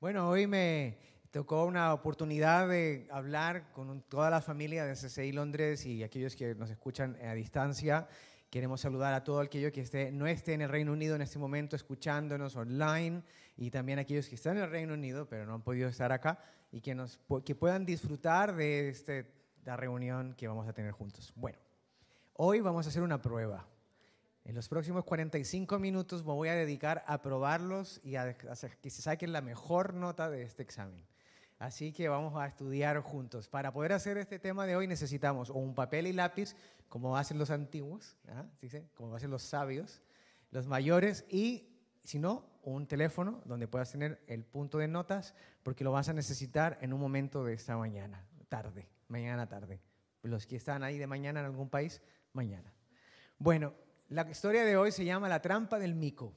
Bueno, hoy me tocó una oportunidad de hablar con toda la familia de CCI Londres y aquellos que nos escuchan a distancia. Queremos saludar a todo aquello que esté, no esté en el Reino Unido en este momento escuchándonos online y también a aquellos que están en el Reino Unido pero no han podido estar acá y que, nos, que puedan disfrutar de la reunión que vamos a tener juntos. Bueno, hoy vamos a hacer una prueba. En los próximos 45 minutos me voy a dedicar a probarlos y a que se saquen la mejor nota de este examen. Así que vamos a estudiar juntos. Para poder hacer este tema de hoy necesitamos un papel y lápiz, como hacen los antiguos, ¿ah? como hacen los sabios, los mayores, y si no, un teléfono donde puedas tener el punto de notas, porque lo vas a necesitar en un momento de esta mañana, tarde, mañana tarde. Los que están ahí de mañana en algún país, mañana. Bueno, la historia de hoy se llama La trampa del mico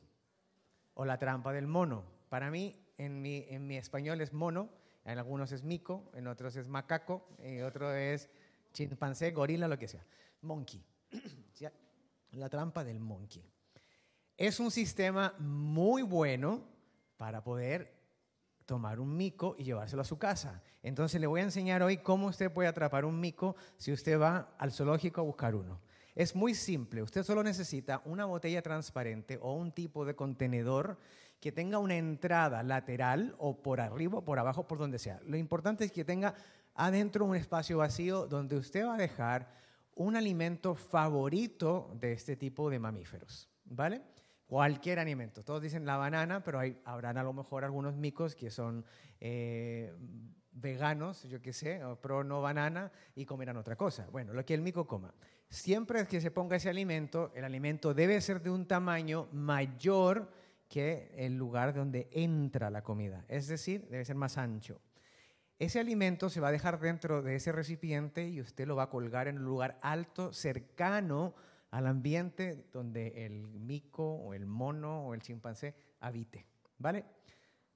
o la trampa del mono. Para mí, en mi, en mi español es mono, en algunos es mico, en otros es macaco, en otro es chimpancé, gorila, lo que sea. Monkey. La trampa del monkey. Es un sistema muy bueno para poder tomar un mico y llevárselo a su casa. Entonces le voy a enseñar hoy cómo usted puede atrapar un mico si usted va al zoológico a buscar uno. Es muy simple, usted solo necesita una botella transparente o un tipo de contenedor que tenga una entrada lateral o por arriba por abajo, por donde sea. Lo importante es que tenga adentro un espacio vacío donde usted va a dejar un alimento favorito de este tipo de mamíferos, ¿vale? Cualquier alimento. Todos dicen la banana, pero hay, habrán a lo mejor algunos micos que son eh, veganos, yo qué sé, o pro no banana y comerán otra cosa. Bueno, lo que el mico coma. Siempre que se ponga ese alimento, el alimento debe ser de un tamaño mayor que el lugar donde entra la comida, es decir, debe ser más ancho. Ese alimento se va a dejar dentro de ese recipiente y usted lo va a colgar en un lugar alto, cercano al ambiente donde el mico o el mono o el chimpancé habite, ¿vale?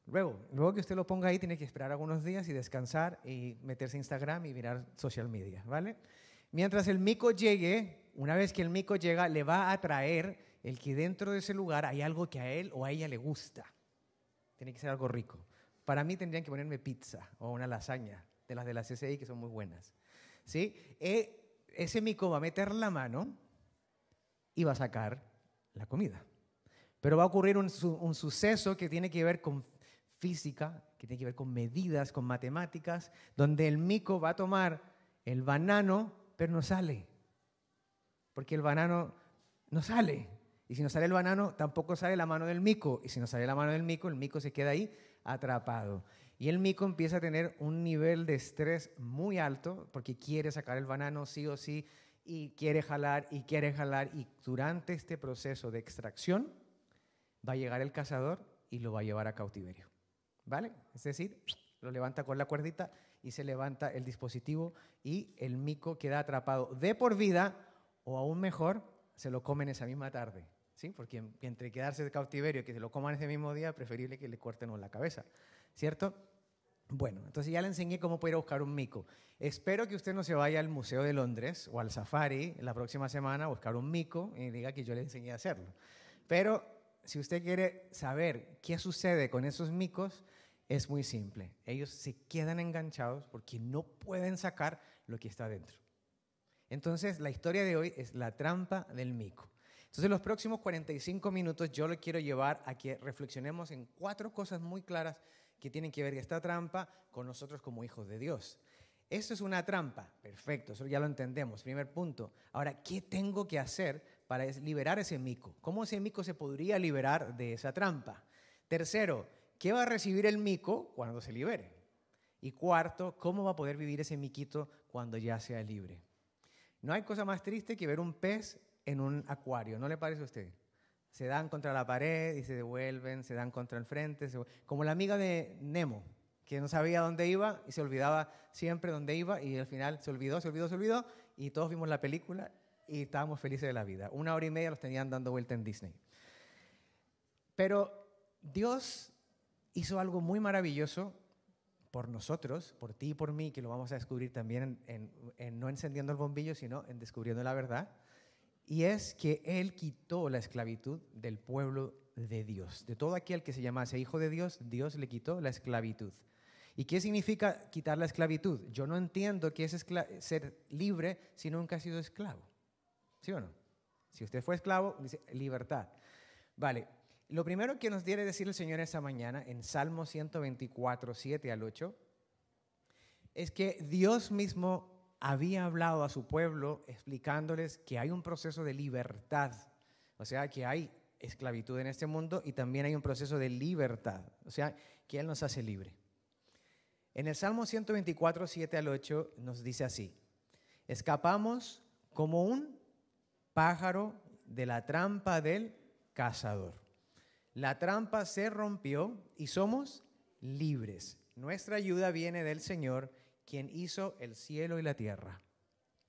Luego, luego que usted lo ponga ahí, tiene que esperar algunos días y descansar y meterse a Instagram y mirar social media, ¿vale? Mientras el mico llegue, una vez que el mico llega, le va a traer el que dentro de ese lugar hay algo que a él o a ella le gusta. Tiene que ser algo rico. Para mí tendrían que ponerme pizza o una lasaña de las de la CCI que son muy buenas. ¿Sí? E, ese mico va a meter la mano y va a sacar la comida. Pero va a ocurrir un suceso que tiene que ver con física, que tiene que ver con medidas, con matemáticas, donde el mico va a tomar el banano, pero no sale. Porque el banano no sale. Y si no sale el banano, tampoco sale la mano del mico. Y si no sale la mano del mico, el mico se queda ahí atrapado. Y el mico empieza a tener un nivel de estrés muy alto porque quiere sacar el banano sí o sí y quiere jalar y quiere jalar. Y durante este proceso de extracción va a llegar el cazador y lo va a llevar a cautiverio. ¿Vale? Es decir, lo levanta con la cuerdita y se levanta el dispositivo y el mico queda atrapado de por vida o aún mejor, se lo comen esa misma tarde. ¿Sí? Porque entre quedarse de cautiverio y que se lo coman ese mismo día, preferible que le corten la cabeza, ¿cierto? Bueno, entonces ya le enseñé cómo puede buscar un mico. Espero que usted no se vaya al Museo de Londres o al Safari la próxima semana a buscar un mico y diga que yo le enseñé a hacerlo. Pero si usted quiere saber qué sucede con esos micos, es muy simple. Ellos se quedan enganchados porque no pueden sacar lo que está dentro. Entonces, la historia de hoy es la trampa del mico. Entonces, en los próximos 45 minutos yo le quiero llevar a que reflexionemos en cuatro cosas muy claras que tienen que ver esta trampa con nosotros como hijos de Dios. Esto es una trampa, perfecto, eso ya lo entendemos. Primer punto. Ahora, ¿qué tengo que hacer para liberar ese mico? ¿Cómo ese mico se podría liberar de esa trampa? Tercero, ¿qué va a recibir el mico cuando se libere? Y cuarto, ¿cómo va a poder vivir ese miquito cuando ya sea libre? No hay cosa más triste que ver un pez en un acuario, ¿no le parece a usted? Se dan contra la pared y se devuelven, se dan contra el frente, como la amiga de Nemo, que no sabía dónde iba y se olvidaba siempre dónde iba y al final se olvidó, se olvidó, se olvidó y todos vimos la película y estábamos felices de la vida. Una hora y media los tenían dando vuelta en Disney. Pero Dios hizo algo muy maravilloso por nosotros, por ti y por mí, que lo vamos a descubrir también en, no encendiendo el bombillo, sino en descubriendo la verdad, y es que Él quitó la esclavitud del pueblo de Dios. De todo aquel que se llamase hijo de Dios, Dios le quitó la esclavitud. ¿Y qué significa quitar la esclavitud? Yo no entiendo qué es ser libre si nunca ha sido esclavo. ¿Sí o no? Si usted fue esclavo, dice libertad. Vale, lo primero que nos quiere decir el Señor esa mañana en Salmo 124, 7 al 8, es que Dios mismo había hablado a su pueblo explicándoles que hay un proceso de libertad, o sea, que hay esclavitud en este mundo y también hay un proceso de libertad, o sea, que Él nos hace libre. En el Salmo 124, 7 al 8 nos dice así, escapamos como un pájaro de la trampa del cazador. La trampa se rompió y somos libres. Nuestra ayuda viene del Señor quien hizo el cielo y la tierra.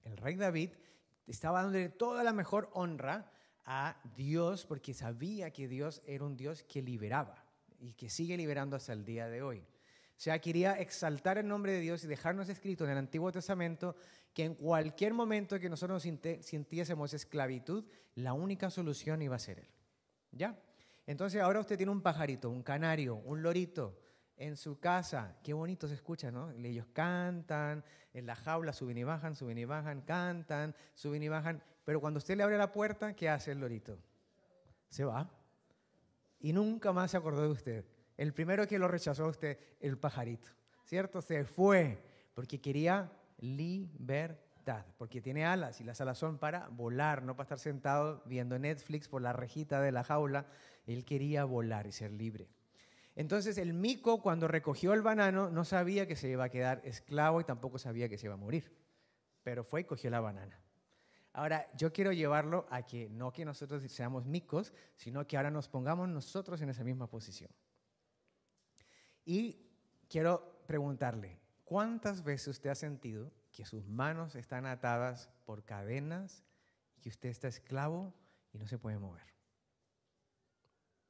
El rey David estaba dándole toda la mejor honra a Dios porque sabía que Dios era un Dios que liberaba y que sigue liberando hasta el día de hoy. O sea, quería exaltar el nombre de Dios y dejarnos escrito en el Antiguo Testamento que en cualquier momento que nosotros sintiésemos esclavitud, la única solución iba a ser Él. ¿Ya? Entonces ahora usted tiene un pajarito, un canario, un lorito, en su casa. Qué bonito se escucha, ¿no? Ellos cantan, en la jaula suben y bajan, suben y bajan, cantan, suben y bajan. Pero cuando usted le abre la puerta, ¿qué hace el lorito? Se va. Y nunca más se acordó de usted. El primero que lo rechazó a usted, el pajarito. ¿Cierto? Se fue porque quería libertad. Porque tiene alas y las alas son para volar, no para estar sentado viendo Netflix por la rejita de la jaula. Él quería volar y ser libre. Entonces el mico cuando recogió el banano no sabía que se iba a quedar esclavo y tampoco sabía que se iba a morir, pero fue y cogió la banana. Ahora, yo quiero llevarlo a que no que nosotros seamos micos, sino que ahora nos pongamos nosotros en esa misma posición. Y quiero preguntarle, ¿cuántas veces usted ha sentido que sus manos están atadas por cadenas y que usted está esclavo y no se puede mover?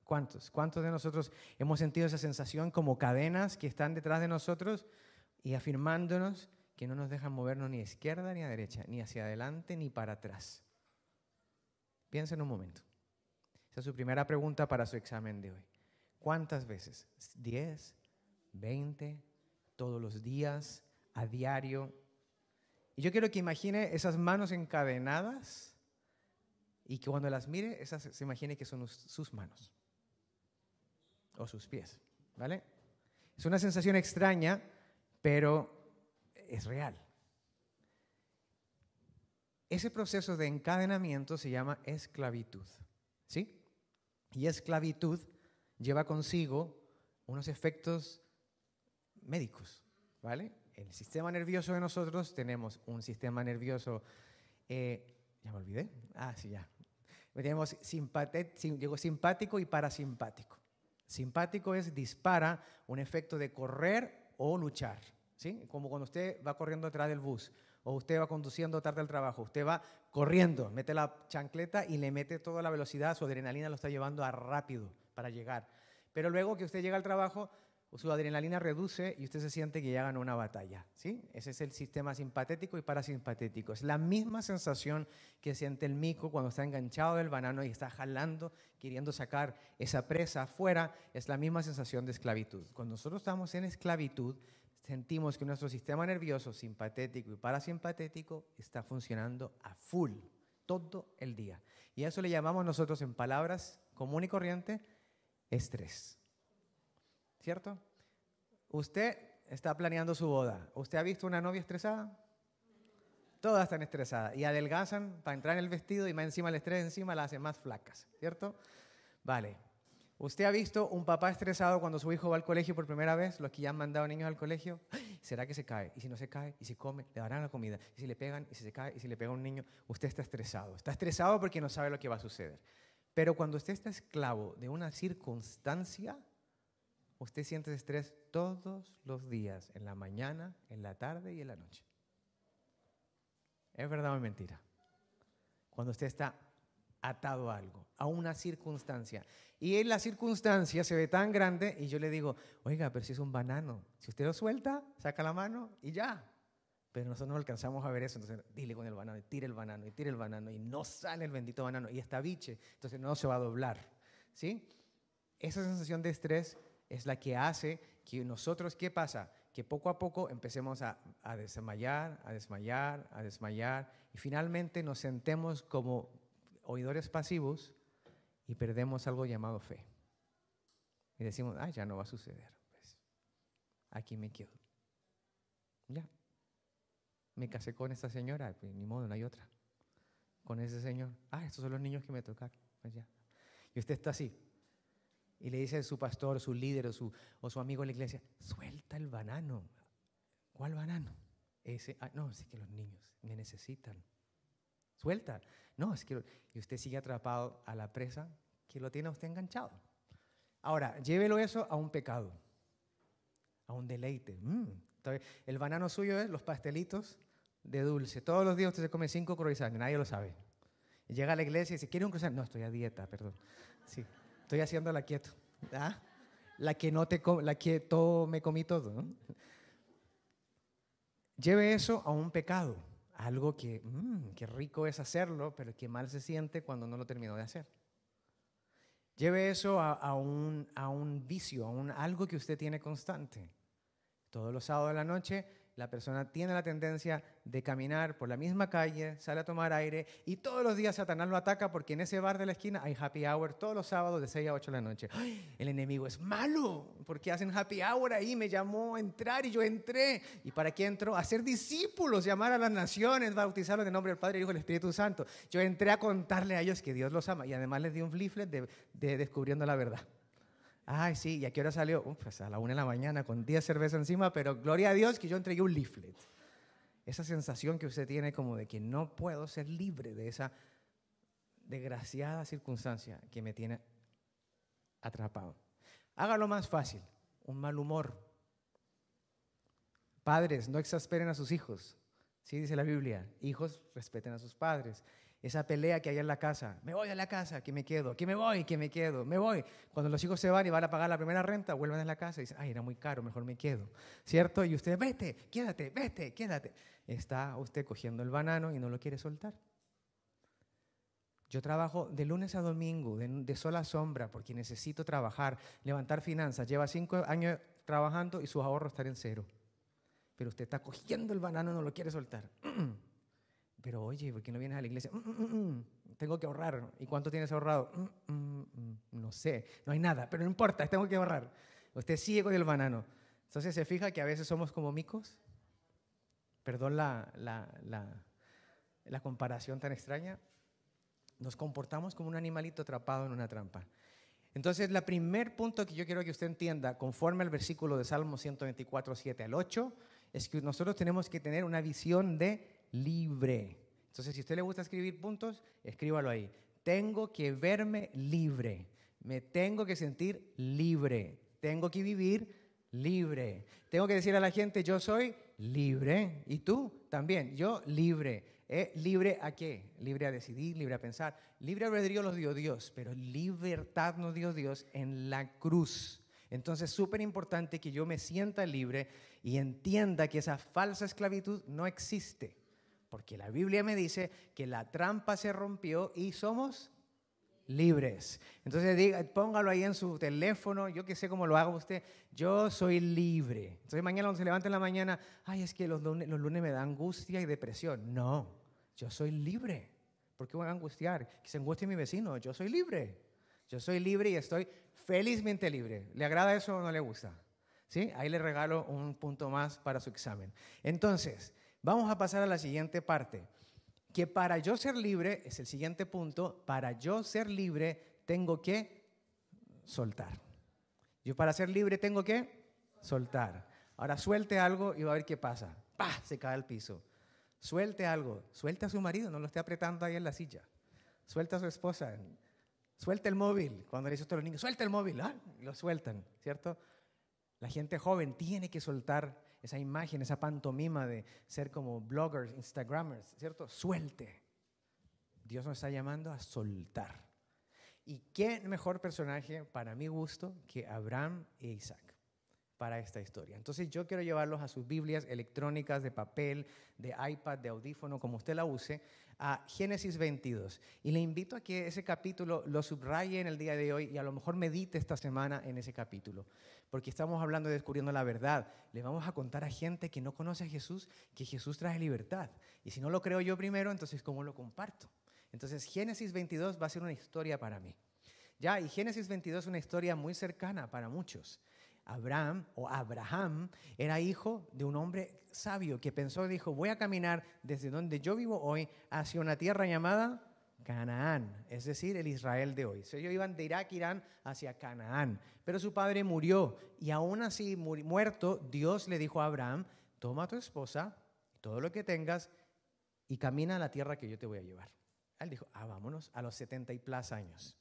¿Cuántos? ¿Cuántos de nosotros hemos sentido esa sensación como cadenas que están detrás de nosotros y afirmándonos que no nos dejan movernos ni a izquierda ni a derecha, ni hacia adelante ni para atrás? Piensen un momento. Esa es su primera pregunta para su examen de hoy. ¿Cuántas veces? ¿10? ¿20? ¿Todos los días? ¿A diario? Y yo quiero que imagine esas manos encadenadas y que cuando las mire, esas, se imagine que son sus manos o sus pies, ¿vale? Es una sensación extraña, pero es real. Ese proceso de encadenamiento se llama esclavitud, ¿sí? Y esclavitud lleva consigo unos efectos médicos, ¿vale? El sistema nervioso de nosotros tenemos un sistema nervioso, eh, ya me olvidé, ah, sí, ya. Tenemos simpático y parasimpático. Simpático es dispara un efecto de correr o luchar, ¿sí? Como cuando usted va corriendo atrás del bus o usted va conduciendo tarde al trabajo, usted va corriendo, mete la chancleta y le mete toda la velocidad, su adrenalina lo está llevando a rápido para llegar. Pero luego que usted llega al trabajo, su adrenalina reduce y usted se siente que ya ganó una batalla. ¿sí? Ese es el sistema simpatético y parasimpatético. Es la misma sensación que siente el mico cuando está enganchado del banano y está jalando, queriendo sacar esa presa afuera. Es la misma sensación de esclavitud. Cuando nosotros estamos en esclavitud, sentimos que nuestro sistema nervioso simpatético y parasimpatético está funcionando a full todo el día. Y a eso le llamamos nosotros en palabras común y corriente estrés. ¿Cierto? Usted está planeando su boda. ¿Usted ha visto una novia estresada? Todas están estresadas y adelgazan para entrar en el vestido y más encima el estrés encima la hacen más flacas, ¿cierto? Vale. ¿Usted ha visto un papá estresado cuando su hijo va al colegio por primera vez? Los que ya han mandado niños al colegio. ¿Será que se cae? ¿Y si no se cae? ¿Y si come? ¿Le darán la comida? ¿Y si le pegan? ¿Y si se cae? ¿Y si le pega un niño? Usted está estresado. Está estresado porque no sabe lo que va a suceder. Pero cuando usted está esclavo de una circunstancia, usted siente estrés todos los días, en la mañana, en la tarde y en la noche. ¿Es verdad o es mentira? Cuando usted está atado a algo, a una circunstancia. Y en la circunstancia se ve tan grande y yo le digo, oiga, pero si es un banano, si usted lo suelta, saca la mano y ya. Pero nosotros no alcanzamos a ver eso, entonces dile con el banano, y tire el banano, y tire el banano, y no sale el bendito banano, y está biche, entonces no se va a doblar. ¿Sí? esa sensación de estrés es la que hace que nosotros, ¿qué pasa? Que poco a poco empecemos a, a desmayar, a desmayar, a desmayar, y finalmente nos sentemos como oidores pasivos y perdemos algo llamado fe. Y decimos, ah, ya no va a suceder. Pues, aquí me quedo. Ya. Me casé con esta señora, pues, ni modo, no hay otra. Con ese señor. Ah, estos son los niños que me tocaron. Pues ya. Y usted está así. Y le dice a su pastor, su líder o su, o su amigo en la iglesia, suelta el banano. ¿Cuál banano? Ese, ah, no, es que los niños me necesitan. Suelta. No, es que... Y usted sigue atrapado a la presa que lo tiene usted enganchado. Ahora, llévelo eso a un pecado, a un deleite. Mm, el banano suyo es los pastelitos de dulce. Todos los días usted se come cinco croissants, nadie lo sabe. Llega a la iglesia y dice, ¿quiere un croissant? No, estoy a dieta, perdón. Sí, estoy haciendo la quieto. ¿Ah? La que no te la que todo me comí todo. Lleve eso a un pecado, algo que, mmm, qué rico es hacerlo, pero que mal se siente cuando no lo terminó de hacer. Lleve eso a, un, a un vicio, a un, algo que usted tiene constante. Todos los sábados de la noche la persona tiene la tendencia de caminar por la misma calle, sale a tomar aire y todos los días Satanás lo ataca porque en ese bar de la esquina hay happy hour todos los sábados de 6 a 8 de la noche. El enemigo es malo porque hacen happy hour ahí, me llamó a entrar y yo entré. ¿Y para qué entró? A ser discípulos, llamar a las naciones, bautizarlos en el nombre del Padre, el Hijo y el Espíritu Santo. Yo entré a contarle a ellos que Dios los ama y además les di un leaflet de descubriendo la verdad. Ay, sí, ¿y a qué hora salió? pues a la una de la mañana con 10 cervezas encima, pero gloria a Dios que yo entregué un leaflet. Esa sensación que usted tiene como de que no puedo ser libre de esa desgraciada circunstancia que me tiene atrapado. Hágalo más fácil, un mal humor. Padres, no exasperen a sus hijos. Sí dice la Biblia, hijos respeten a sus padres esa pelea que hay en la casa. Me voy a la casa, que me quedo, que me voy, que me quedo, me voy. Cuando los hijos se van y van a pagar la primera renta, vuelven a la casa y dicen, ay, era muy caro, mejor me quedo. ¿Cierto? Y usted, vete, quédate, vete, quédate. Está usted cogiendo el banano y no lo quiere soltar. Yo trabajo de lunes a domingo, de, de sola sombra, porque necesito trabajar, levantar finanzas. Lleva cinco años trabajando y sus ahorros están en cero. Pero usted está cogiendo el banano y no lo quiere soltar. pero oye, ¿por qué no vienes a la iglesia? Mm, mm, mm, tengo que ahorrar. ¿Y cuánto tienes ahorrado? no sé, no hay nada, pero no importa, tengo que ahorrar. Usted sigue con el banano. Entonces se fija que a veces somos como micos. Perdón la, la, la, comparación tan extraña. Nos comportamos como un animalito atrapado en una trampa. Entonces, el primer punto que yo quiero que usted entienda, conforme al versículo de Salmo 124, 7 al 8, es que nosotros tenemos que tener una visión de libre. Entonces, si a usted le gusta escribir puntos, escríbalo ahí. Tengo que verme libre. Me tengo que sentir libre. Tengo que vivir libre. Tengo que decir a la gente, yo soy libre. Y tú también, yo libre. ¿Eh? ¿Libre a qué? Libre a decidir, libre a pensar. Libre albedrío los dio Dios, pero libertad nos dio Dios en la cruz. Entonces, súper importante que yo me sienta libre y entienda que esa falsa esclavitud no existe. Porque la Biblia me dice que la trampa se rompió y somos libres. Entonces diga, póngalo ahí en su teléfono, yo que sé cómo lo haga usted, yo soy libre. Entonces mañana cuando se levante en la mañana, ay, es que los lunes, los lunes me da angustia y depresión. No, yo soy libre. ¿Por qué voy a angustiar? Que se angustie mi vecino, yo soy libre. Yo soy libre y estoy felizmente libre. ¿Le agrada eso o no le gusta? ¿Sí? Ahí le regalo un punto más para su examen. Entonces, Vamos a pasar a la siguiente parte, que para yo ser libre, es el siguiente punto, para yo ser libre tengo que soltar. Yo para ser libre tengo que soltar. Ahora suelte algo y va a ver qué pasa. ¡Pah! Se cae al piso. Suelte algo. Suelte a su marido, no lo esté apretando ahí en la silla. Suelta a su esposa. Suelta el móvil. Cuando le dice a los niños, suelta el móvil. ¿ah? Lo sueltan, ¿cierto? La gente joven tiene que soltar esa imagen, esa pantomima de ser como bloggers, instagramers, ¿cierto? Suelte. Dios nos está llamando a soltar. ¿Y qué mejor personaje para mi gusto que Abraham e Isaac? Para esta historia. Entonces yo quiero llevarlos a sus Biblias electrónicas de papel, de iPad, de audífono, como usted la use, a Génesis 22. Y le invito a que ese capítulo lo subraye en el día de hoy y a lo mejor medite esta semana en ese capítulo. Porque estamos hablando de descubriendo la verdad. Le vamos a contar a gente que no conoce a Jesús que Jesús trae libertad. Y si no lo creo yo primero, entonces ¿cómo lo comparto? Entonces Génesis 22 va a ser una historia para mí. Ya, y Génesis 22 es una historia muy cercana para muchos. Abraham o Abraham era hijo de un hombre sabio que pensó y dijo, voy a caminar desde donde yo vivo hoy hacia una tierra llamada Canaán, es decir, el Israel de hoy. ellos iban de Irak, Irán, hacia Canaán. Pero su padre murió y aún así muerto, Dios le dijo a Abraham, toma a tu esposa, todo lo que tengas y camina a la tierra que yo te voy a llevar. Él dijo, ah, vámonos, a los 70 y plus años.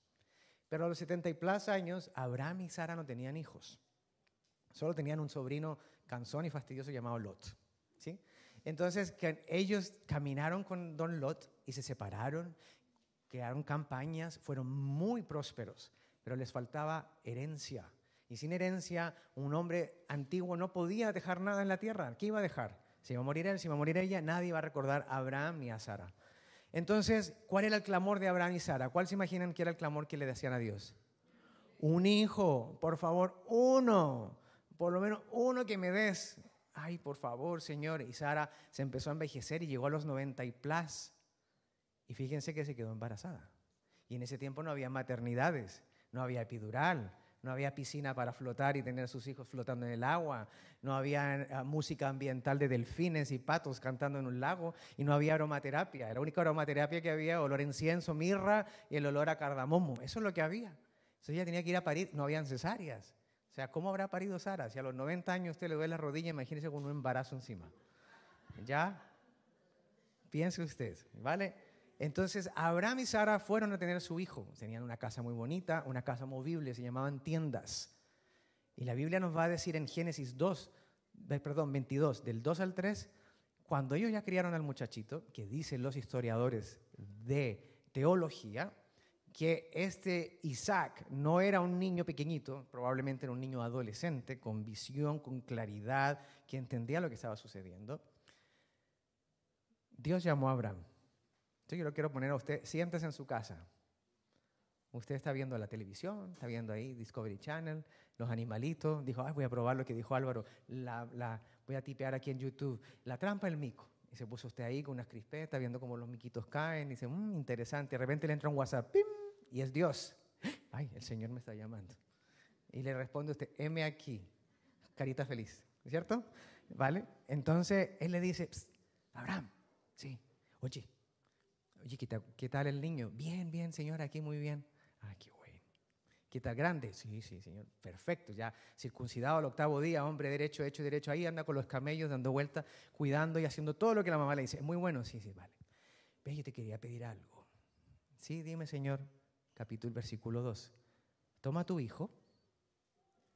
Pero a los 70 y plus años, Abraham y Sara no tenían hijos. Solo tenían un sobrino cansón y fastidioso llamado Lot. ¿sí? Entonces ellos caminaron con don Lot y se separaron, crearon campañas, fueron muy prósperos, pero les faltaba herencia. Y sin herencia, un hombre antiguo no podía dejar nada en la tierra. ¿Qué iba a dejar? Si iba a morir él, si iba a morir ella, nadie iba a recordar a Abraham ni a Sara. Entonces, ¿cuál era el clamor de Abraham y Sara? ¿Cuál se imaginan que era el clamor que le decían a Dios? Un hijo, por favor, uno por lo menos uno que me des. Ay, por favor, Señor. Y Sara se empezó a envejecer y llegó a los 90 y plus. Y fíjense que se quedó embarazada. Y en ese tiempo no había maternidades, no había epidural, no había piscina para flotar y tener a sus hijos flotando en el agua, no había eh, música ambiental de delfines y patos cantando en un lago y no había aromaterapia. La única aromaterapia que había, olor a incienso, mirra y el olor a cardamomo. Eso es lo que había. Entonces ella tenía que ir a parir, no habían cesáreas. Sea, ¿cómo habrá parido Sara? Si a los 90 años usted le duele la rodilla, imagínese con un embarazo encima. ¿Ya? Piense usted, ¿vale? Entonces, Abraham y Sara fueron a tener su hijo. Tenían una casa muy bonita, una casa movible, se llamaban tiendas. Y la Biblia nos va a decir en Génesis 2, perdón, 22, del 2 al 3, cuando ellos ya criaron al muchachito, que dicen los historiadores de teología, que este Isaac no era un niño pequeñito, probablemente era un niño adolescente, con visión, con claridad, que entendía lo que estaba sucediendo. Dios llamó a Abraham. Yo lo quiero poner a usted, siéntese en su casa. Usted está viendo la televisión, está viendo ahí Discovery Channel, los animalitos. Dijo, Ay, voy a probar lo que dijo Álvaro. Voy a tipear aquí en YouTube. La trampa del mico. Y se puso usted ahí con unas crispetas, viendo cómo los miquitos caen. Y dice, mmm, interesante. De repente le entra un WhatsApp. ¡Pim! Y es Dios. Ay, el Señor me está llamando. Y le responde usted, heme aquí, carita feliz, ¿cierto? ¿Vale? Entonces él le dice, Abraham, sí, oye, oye, ¿qué tal, el niño? Bien, bien, Señor, aquí muy bien. Ah, qué bueno. ¿Qué tal grande? Sí, sí, Señor, perfecto. Ya circuncidado al octavo día, hombre derecho, hecho, derecho, ahí anda con los camellos dando vueltas, cuidando y haciendo todo lo que la mamá le dice. Muy bueno, sí, sí, vale. Ve, yo te quería pedir algo. Sí, dime, Señor capítulo, versículo 2. Toma tu hijo,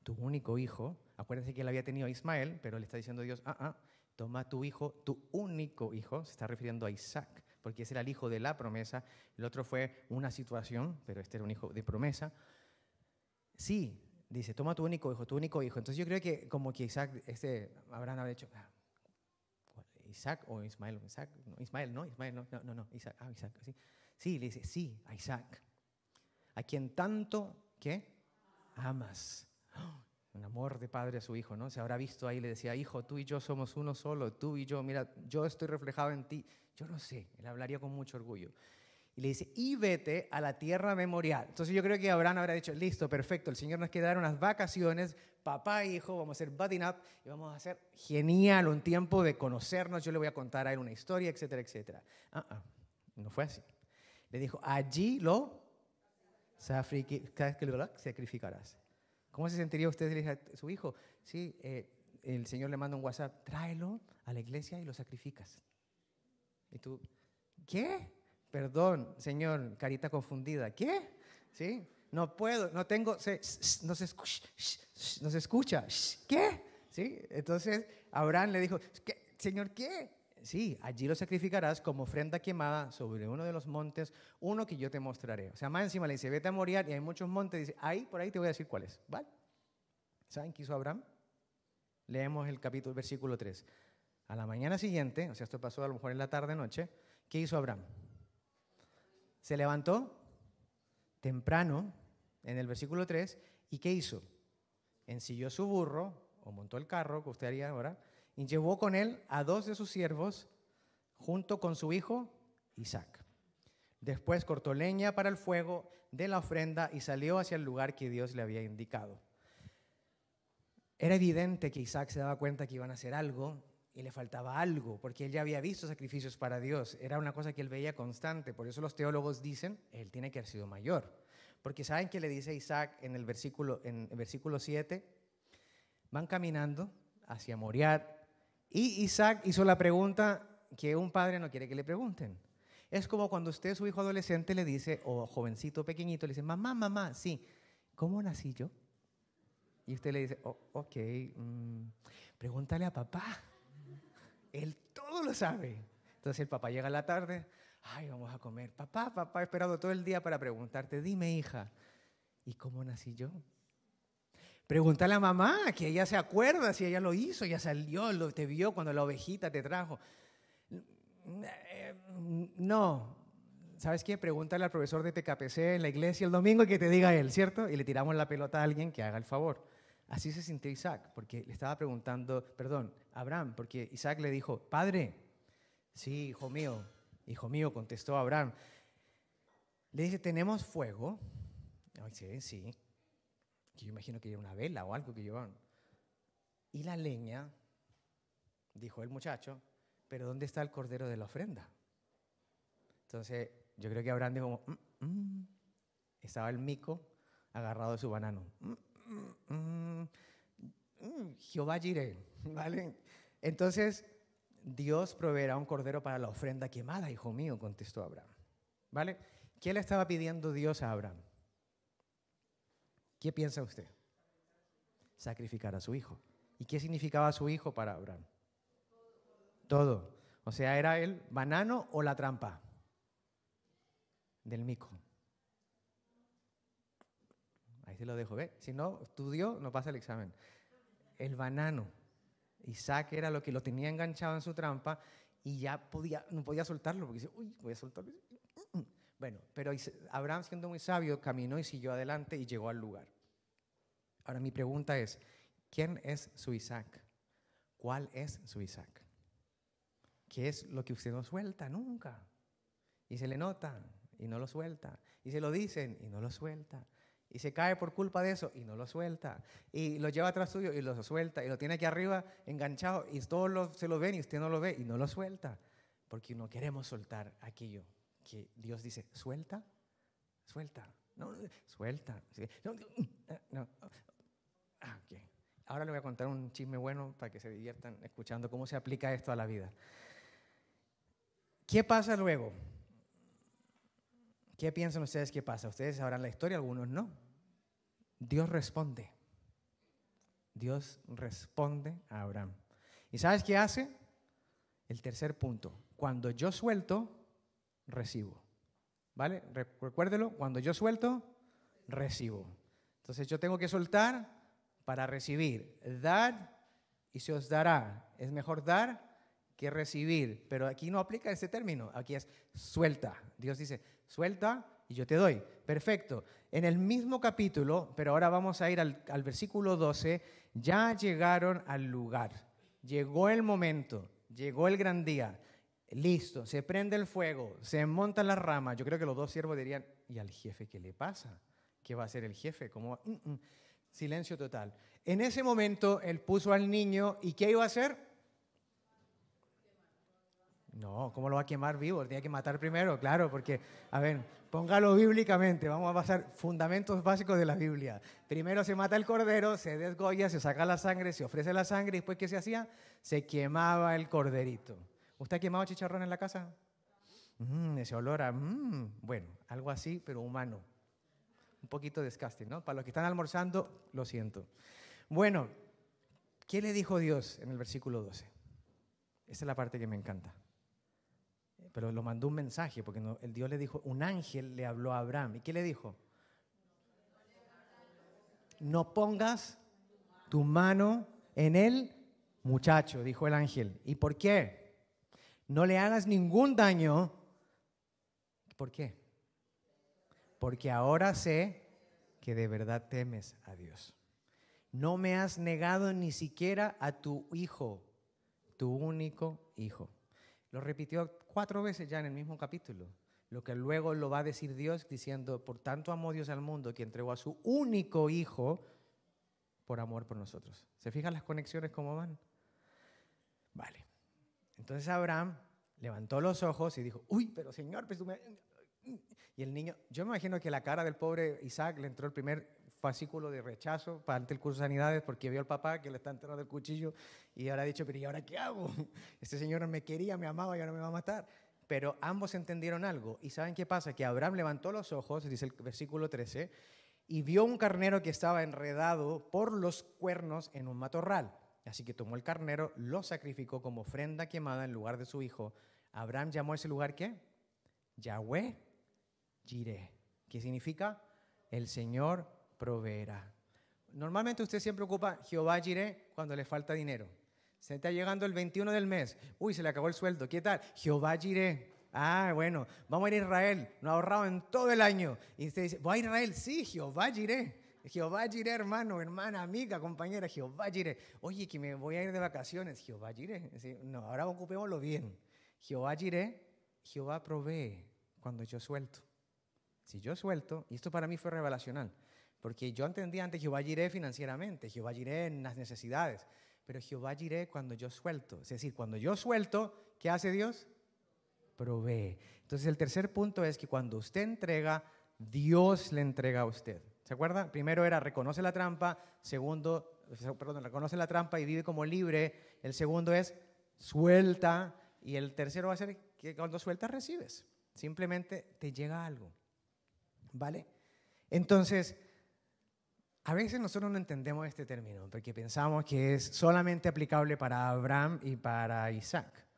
tu único hijo, acuérdense que él había tenido a Ismael, pero le está diciendo Dios, ah, ah, toma tu hijo, tu único hijo, se está refiriendo a Isaac, porque ese era el hijo de la promesa, el otro fue una situación, pero este era un hijo de promesa. Sí, dice, toma tu único hijo, tu único hijo. Entonces yo creo que como que Isaac, este, Abraham habría dicho, ah, Isaac o Ismael, Isaac, no, Ismael, no, Ismael, no, no, no, Isaac, ah, Isaac, sí. Sí, le dice, sí, a Isaac a quien tanto, ¿qué? Amas. Un amor de padre a su hijo, ¿no? Se habrá visto ahí, le decía, hijo, tú y yo somos uno solo, tú y yo, mira, yo estoy reflejado en ti. Yo no sé, él hablaría con mucho orgullo. Y le dice, y vete a la tierra memorial. Entonces yo creo que Abraham habrá dicho, listo, perfecto, el Señor nos quiere dar unas vacaciones, papá e hijo, vamos a hacer budding up y vamos a hacer genial un tiempo de conocernos, yo le voy a contar a él una historia, etcétera, etcétera. Ah, ah, no fue así. Le dijo, allí lo sacrificarás. ¿Cómo se sentiría usted si a su hijo? Sí, eh, el Señor le manda un WhatsApp, tráelo a la iglesia y lo sacrificas. Y tú, ¿qué? Perdón, Señor, carita confundida. ¿Qué? ¿Sí? No puedo, no tengo, no, se escucha, no se escucha. ¿Qué? ¿Sí? Entonces Abraham le dijo, ¿qué? Señor, ¿qué? Sí, allí lo sacrificarás como ofrenda quemada sobre uno de los montes, uno que yo te mostraré. O sea, más encima le dice, vete a morir y hay muchos montes, dice, ahí, por ahí te voy a decir cuáles, ¿vale? ¿Saben qué hizo Abraham? leemos el capítulo, versículo 3. A la mañana siguiente, o sea, esto pasó a lo mejor en la tarde, noche, ¿qué hizo Abraham? Se levantó temprano, en el versículo 3, ¿y qué hizo? Ensilló su burro, o montó el carro, que usted haría ahora, y llevó con él a dos de sus siervos, junto con su hijo Isaac. Después cortó leña para el fuego de la ofrenda y salió hacia el lugar que Dios le había indicado. Era evidente que Isaac se daba cuenta que iban a hacer algo y le faltaba algo, porque él ya había visto sacrificios para Dios. Era una cosa que él veía constante. Por eso los teólogos dicen, él tiene que haber sido mayor. Porque ¿saben qué le dice Isaac en el versículo, en el versículo 7? Van caminando hacia Moriat y Isaac hizo la pregunta que un padre no quiere que le pregunten. Es como cuando usted, su hijo adolescente, le dice, o jovencito pequeñito, le dice, mamá, mamá, sí, ¿cómo nací yo? Y usted le dice, oh, ok, mm, pregúntale a papá. Él todo lo sabe. Entonces el papá llega a la tarde, ay, vamos a comer. Papá, papá, he esperado todo el día para preguntarte, dime hija, ¿y cómo nací yo? Pregúntale a mamá, que ella se acuerda si ella lo hizo, ya salió, lo, te vio cuando la ovejita te trajo. No, ¿sabes qué? Pregúntale al profesor de PKPC en la iglesia el domingo y que te diga él, ¿cierto? Y le tiramos la pelota a alguien que haga el favor. Así se sintió Isaac, porque le estaba preguntando, perdón, Abraham, porque Isaac le dijo, Padre, sí, hijo mío, hijo mío, contestó Abraham. Le dice, ¿tenemos fuego? sí, sí. Que yo imagino que era una vela o algo que llevaban. Y la leña, dijo el muchacho, pero ¿dónde está el cordero de la ofrenda? Entonces, yo creo que Abraham dijo, mm, mm". estaba el mico agarrado de su banano. Mm, Jehová Jireh, ¿vale? Entonces, Dios proveerá un cordero para la ofrenda quemada, hijo mío, contestó Abraham. ¿Vale? ¿Qué le estaba pidiendo Dios a Abraham? ¿Qué piensa usted? Sacrificar a su hijo. ¿Y qué significaba su hijo para Abraham? Todo. O sea, era el banano o la trampa del mico. Ahí se lo dejo, ¿ve? Si no estudió, no pasa el examen. El banano. Isaac era lo que lo tenía enganchado en su trampa y ya podía, no podía soltarlo porque dice, uy, voy a soltarlo. Bueno, pero Abraham siendo muy sabio caminó y siguió adelante y llegó al lugar. Ahora mi pregunta es, ¿quién es su Isaac? ¿Cuál es su Isaac? ¿Qué es lo que usted no suelta nunca? Y se le nota y no lo suelta. Y se lo dicen y no lo suelta. Y se cae por culpa de eso y no lo suelta. Y lo lleva atrás suyo y lo suelta. Y lo tiene aquí arriba enganchado y todos se lo ven y usted no lo ve y no lo suelta. Porque no queremos soltar aquello que Dios dice, suelta, suelta, no, suelta. No, ah, Ahora le voy a contar un chisme bueno para que se diviertan escuchando cómo se aplica esto a la vida. ¿Qué pasa luego? ¿Qué piensan ustedes que pasa? Ustedes sabrán la historia, algunos no. Dios responde. Dios responde a Abraham. ¿Y sabes qué hace? El tercer punto. Cuando yo suelto, recibo. ¿Vale? Recuérdelo, cuando yo suelto, recibo. Entonces yo tengo que soltar para recibir. Dar y se os dará. Es mejor dar que recibir. Pero aquí no aplica ese término, aquí es suelta. Dios dice, suelta y yo te doy. Perfecto. En el mismo capítulo, pero ahora vamos a ir al, al versículo 12, ya llegaron al lugar. Llegó el momento, llegó el gran día. Listo, se prende el fuego, se monta la rama. Yo creo que los dos siervos dirían, ¿y al jefe qué le pasa? ¿Qué va a hacer el jefe? ¿Cómo mm, mm". Silencio total. En ese momento él puso al niño y ¿qué iba a hacer? No, ¿cómo lo va a quemar vivo? Tiene que matar primero, claro, porque, a ver, póngalo bíblicamente, vamos a pasar fundamentos básicos de la Biblia. Primero se mata el cordero, se desgoya, se saca la sangre, se ofrece la sangre, y después, ¿qué se hacía? Se quemaba el corderito. ¿Usted ha quemado chicharrón en la casa? Mm, ese olor a, mm, bueno, algo así, pero humano. Un poquito disgusting, ¿no? Para los que están almorzando, lo siento. Bueno, ¿qué le dijo Dios en el versículo 12? Esa es la parte que me encanta pero lo mandó un mensaje, porque el Dios le dijo, un ángel le habló a Abraham. ¿Y qué le dijo? No pongas tu mano en el muchacho, dijo el ángel. ¿Y por qué? No le hagas ningún daño. ¿Por qué? Porque ahora sé que de verdad temes a Dios. No me has negado ni siquiera a tu hijo, tu único hijo. Lo repitió cuatro veces ya en el mismo capítulo. Lo que luego lo va a decir Dios diciendo, por tanto amó Dios al mundo que entregó a su único hijo por amor por nosotros. ¿Se fijan las conexiones cómo van? Vale. Entonces Abraham levantó los ojos y dijo, uy, pero Señor, pues tú me... Y el niño, yo me imagino que la cara del pobre Isaac le entró el primer fascículo de rechazo para ante el curso de sanidades porque vio al papá que le está entrando el cuchillo y ahora ha dicho, pero ¿y ahora qué hago? Este señor me quería, me amaba y ahora me va a matar. Pero ambos entendieron algo. ¿Y saben qué pasa? Que Abraham levantó los ojos, dice el versículo 13, y vio un carnero que estaba enredado por los cuernos en un matorral. Así que tomó el carnero, lo sacrificó como ofrenda quemada en lugar de su hijo. Abraham llamó a ese lugar ¿qué? Yahweh Jireh. ¿Qué significa? El Señor proveerá. Normalmente usted siempre ocupa Jehová Jireh cuando le falta dinero. Se está llegando el 21 del mes. Uy, se le acabó el sueldo. ¿Qué tal? Jehová Jireh. Ah, bueno, vamos a ir a Israel. No ha ahorrado en todo el año. Y usted dice, ¿voy a Israel? Sí, Jehová Jireh. Jehová Jireh, hermano, hermana, amiga, compañera, Jehová Jireh. Oye, que me voy a ir de vacaciones. Jehová Jireh. No, ahora ocupémoslo bien. Jehová Jireh, Jehová provee cuando yo suelto. Si yo suelto, y esto para mí fue revelacional, porque yo entendía antes Jehová Jireh financieramente, Jehová Jireh en las necesidades, pero Jehová Jireh cuando yo suelto. Es decir, cuando yo suelto, ¿qué hace Dios? Provee. Entonces el tercer punto es que cuando usted entrega, Dios le entrega a usted. ¿Se acuerda? Primero era reconoce la trampa, segundo, reconoce la trampa y vive como libre. El segundo es suelta y el tercero va a ser que cuando sueltas recibes. Simplemente te llega algo. ¿Vale? Entonces, a veces nosotros no entendemos este término porque pensamos que es solamente aplicable para Abraham y para Isaac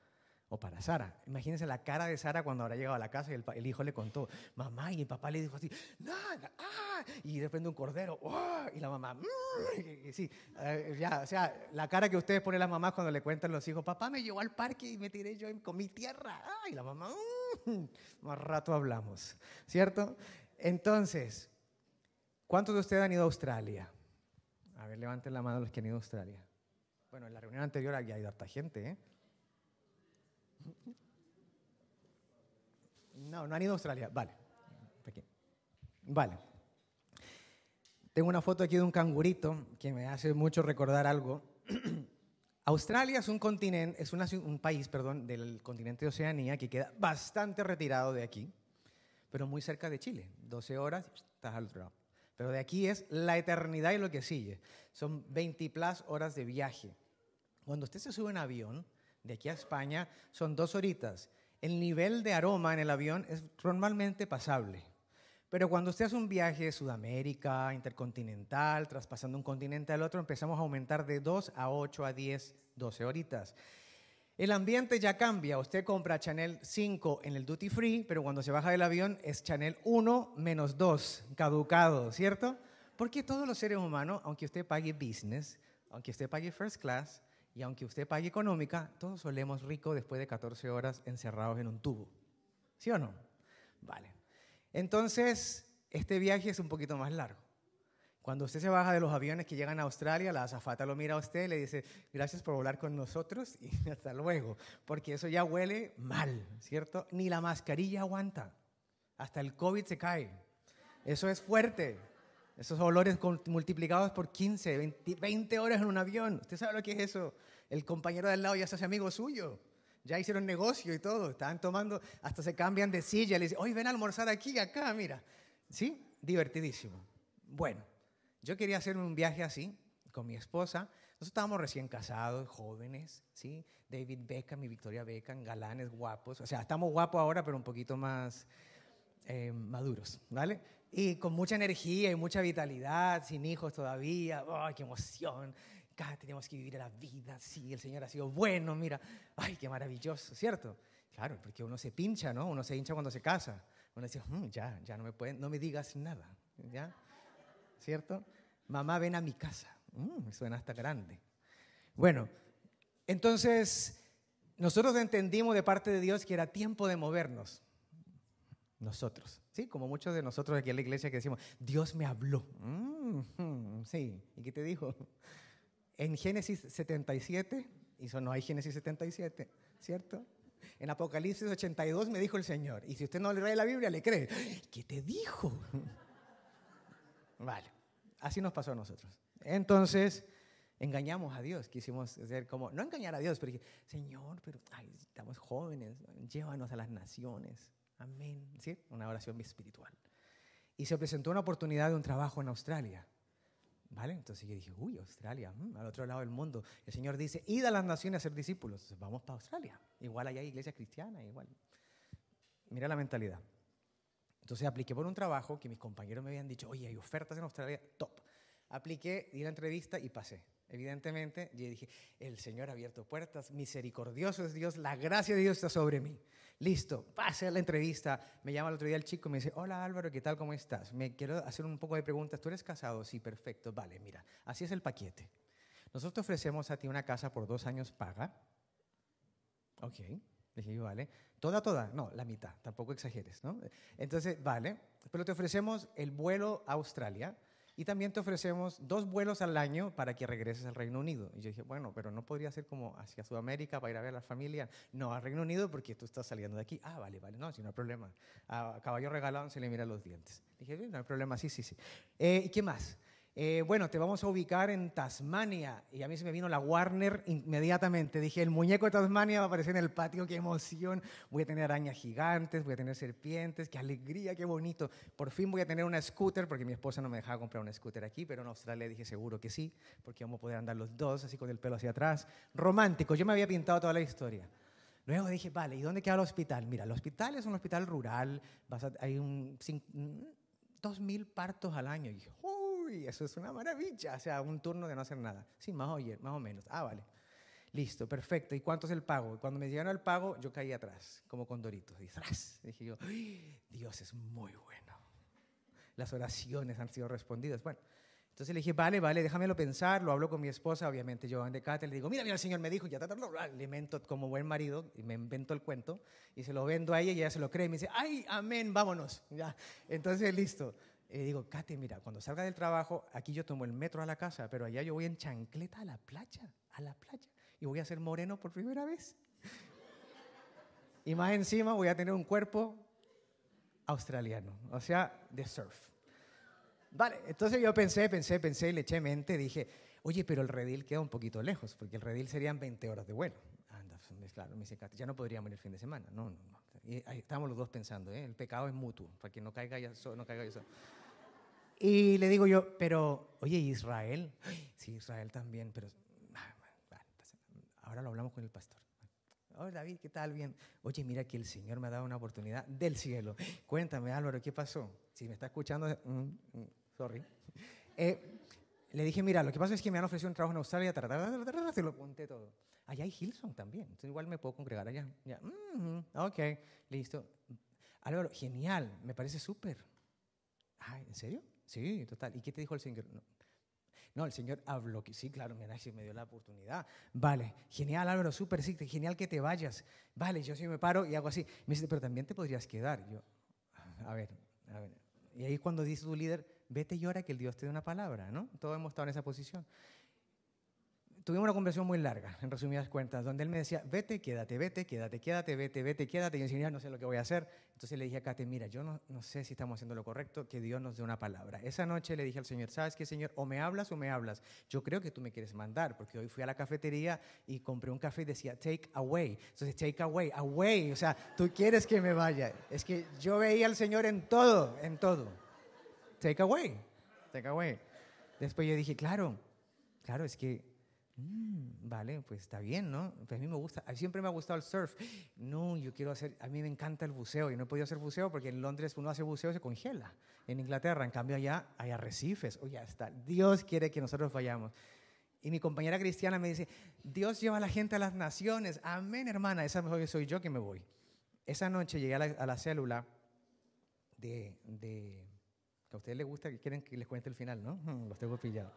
o para Sara. Imagínense la cara de Sara cuando habrá llegado a la casa y el, hijo le contó, mamá, y el papá le dijo así, nada, ah, y de un cordero, oh", y la mamá, mm", sí, ya, o sea, la cara que ustedes ponen las mamás cuando le cuentan los hijos, papá me llevó al parque y me tiré yo con mi tierra, ah", y la mamá, mm", más rato hablamos, ¿cierto? Entonces, ¿cuántos de ustedes han ido a Australia? A ver, levanten la mano los que han ido a Australia. Bueno, en la reunión anterior había ido harta gente, ¿eh? No, no han ido a Australia. Vale. Vale. Tengo una foto aquí de un cangurito que me hace mucho recordar algo. Australia es un continente, es un país, perdón, del continente de Oceanía que queda bastante retirado de aquí, pero muy cerca de Chile. 12 horas, estás al otro lado. Pero de aquí es la eternidad y lo que sigue. Son 20 plus horas de viaje. Cuando usted se sube en avión, de aquí a España son dos horitas. El nivel de aroma en el avión es normalmente pasable. Pero cuando usted hace un viaje de Sudamérica, intercontinental, traspasando un continente al otro, empezamos a aumentar de 2 a 8 a 10, 12 horitas. El ambiente ya cambia. Usted compra Chanel 5 en el duty free, pero cuando se baja del avión es Chanel 1 menos 2, caducado, ¿cierto? Porque todos los seres humanos, aunque usted pague business, aunque usted pague first class, y aunque usted pague económica, todos solemos rico después de 14 horas encerrados en un tubo. ¿Sí o no? Vale. Entonces, este viaje es un poquito más largo. Cuando usted se baja de los aviones que llegan a Australia, la azafata lo mira a usted y le dice, gracias por volar con nosotros y hasta luego, porque eso ya huele mal, ¿cierto? Ni la mascarilla aguanta, hasta el COVID se cae. Eso es fuerte. Esos olores multiplicados por 15, 20, horas en un avión. ¿Usted sabe lo que es eso? El compañero de al lado ya se hace amigo suyo. Ya hicieron negocio y todo. Estaban tomando, hasta se cambian de silla. Le dicen, hoy ven a almorzar aquí, acá, mira. ¿Sí? Divertidísimo. Bueno, yo quería hacer un viaje así con mi esposa. Nosotros estábamos recién casados, jóvenes, ¿sí? David Beckham y Victoria Beckham, galanes, guapos. O sea, estamos guapos ahora, pero un poquito más eh, maduros, ¿vale? Y con mucha energía y mucha vitalidad, sin hijos todavía. ¡Ay, qué emoción! Cada tenemos que vivir la vida, sí, el Señor ha sido bueno, mira, ¡ay, qué maravilloso! ¿Cierto? Claro, porque uno se pincha, ¿no? Uno se hincha cuando se casa. Uno dice, mm, ya, ya no me, pueden, no me digas nada, ¿ya? ¿Cierto? Mamá, ven a mi casa. Mm, suena hasta grande. Bueno, Entonces, nosotros entendimos de parte de Dios que era tiempo de movernos. Nosotros, ¿sí? Como muchos de nosotros aquí en la iglesia que decimos, Dios me habló. Mm, sí, ¿y qué te dijo? En Génesis 77, y eso no hay Génesis 77, ¿cierto? En Apocalipsis 82 me dijo el Señor, y si usted no le lee la Biblia, le cree. ¿Qué te dijo? Vale, así nos pasó a nosotros. Entonces, engañamos a Dios, quisimos hacer como, no engañar a Dios, pero Señor, pero estamos jóvenes, llévanos a las naciones. Amén. ¿Sí? Una oración espiritual. Y se presentó una oportunidad de un trabajo en Australia. ¿Vale? Entonces yo dije, uy, Australia, mm, al otro lado del mundo. El Señor dice, id a las naciones a ser discípulos. Vamos para Australia. Igual allá hay iglesia cristiana, igual. Mira la mentalidad. Entonces apliqué por un trabajo que mis compañeros me habían dicho, oye, hay ofertas en Australia, top. Apliqué, di la entrevista y pasé. Evidentemente, yo dije, el Señor ha abierto puertas, misericordioso es Dios, la gracia de Dios está sobre mí. Listo, pase a la entrevista. Me llama el otro día el chico y me dice, hola Álvaro, ¿qué tal? ¿Cómo estás? Me quiero hacer un poco de preguntas. ¿Tú eres casado? Sí, perfecto. Vale, mira, así es el paquete. Nosotros te ofrecemos a ti una casa por dos años paga. Ok, dije yo, vale. ¿Toda, toda? No, la mitad, tampoco exageres, ¿no? Entonces, vale, pero te ofrecemos el vuelo a Australia y también te ofrecemos dos vuelos al año para que regreses al Reino Unido. Y yo dije, bueno, pero no podría ser como hacia Sudamérica para ir a ver a la familia. No, al Reino Unido porque tú estás saliendo de aquí. Ah, vale, vale, no, si no hay problema. A caballo regalado se le mira los dientes. Dije, no hay problema, sí, sí, sí. Eh, ¿Y qué más? Eh, bueno, te vamos a ubicar en Tasmania. Y a mí se me vino la Warner inmediatamente. Dije, el muñeco de Tasmania va a aparecer en el patio, qué emoción. Voy a tener arañas gigantes, voy a tener serpientes, qué alegría, qué bonito. Por fin voy a tener una scooter, porque mi esposa no me dejaba comprar una scooter aquí, pero en Australia dije seguro que sí, porque vamos a poder andar los dos, así con el pelo hacia atrás. Romántico, yo me había pintado toda la historia. Luego dije, vale, ¿y dónde queda el hospital? Mira, el hospital es un hospital rural, hay un, dos mil partos al año. Y dije, eso es una maravilla. O sea, un turno de no hacer nada. Sí, más o, más o menos. Ah, vale. Listo, perfecto. ¿Y cuánto es el pago? Cuando me llegaron el pago, yo caí atrás, como con Doritos. Y dije yo, Dios es muy bueno. Las oraciones han sido respondidas. Bueno, entonces le dije, vale, vale, déjamelo pensar. Lo hablo con mi esposa, obviamente yo de Cate, le digo, mira, mira, el Señor me dijo, ya, le invento como buen marido, y me invento el cuento, y se lo vendo a ella y ella se lo cree, y me dice, ay, amén, vámonos. Ya. Entonces, listo. Y digo, Kate, mira, cuando salga del trabajo, aquí yo tomo el metro a la casa, pero allá yo voy en chancleta a la playa, a la playa, y voy a ser moreno por primera vez. y más encima voy a tener un cuerpo australiano, o sea, de surf. Vale, entonces yo pensé, pensé, pensé, le eché mente, dije, oye, pero el redil queda un poquito lejos, porque el redil serían 20 horas de vuelo. Anda, pues, claro, me dice, Kate, ya no podríamos ir el fin de semana. No, no, no. Y ahí estamos los dos pensando, ¿eh? el pecado es mutuo, para que no caiga ya, no caiga eso. Y le digo yo, pero, oye, Israel? Sí, Israel también, pero ah, ahora lo hablamos con el pastor. Hola David, ¿qué tal? Bien. Oye, mira que el Señor me ha dado una oportunidad del cielo. Cuéntame, Álvaro, ¿qué pasó? Si me está escuchando, mm, mm, sorry. Eh, le dije, mira, lo que pasa es que me han ofrecido un trabajo en Australia, se lo conté todo. Allá hay Hilson también, entonces igual me puedo congregar allá. Ya. Mm, ok, listo. Álvaro, genial, me parece súper. ¿En serio? Sí, total. ¿Y qué te dijo el Señor? No. el Señor habló que sí, claro, mira, sí me dio la oportunidad. Vale, genial, Álvaro, súper, sí, genial que te vayas. Vale, yo sí me paro y hago así. Me dice, pero también te podrías quedar. Yo, a ver, a ver. Y ahí cuando dice tu líder, vete y llora que el Dios te dé una palabra, ¿no? Todos hemos estado en esa posición tuvimos una conversación muy larga, en resumidas cuentas, donde él me decía, vete, quédate, vete, quédate, quédate, vete, vete, quédate. Y yo decía, no sé lo que voy a hacer. Entonces le dije a Kate, mira, yo no, no, sé si estamos haciendo lo correcto, que Dios nos dé una palabra. Esa noche le dije al Señor, ¿sabes qué, Señor? O me hablas o me hablas. Yo creo que tú me quieres mandar, porque hoy fui a la cafetería y compré un café y decía, take away. Entonces, take away, away. O sea, tú quieres que me vaya. Es que yo veía al Señor en todo, en todo. Take away, take away. Después yo dije, claro, claro, es que Mm, vale, pues está bien, ¿no? Pues a mí me gusta, siempre me ha gustado el surf. No, yo quiero hacer, a mí me encanta el buceo. y no he podido hacer buceo porque en Londres uno hace buceo y se congela. En Inglaterra, en cambio, allá hay arrecifes. O oh, ya está. Dios quiere que nosotros vayamos. Y mi compañera cristiana me dice, Dios lleva a la gente a las naciones. Amén, hermana. Esa mejor soy yo que me voy. Esa noche llegué a la, célula de, de, que a ustedes les gusta, que quieren que les cuente el final, ¿no? Los tengo pillados.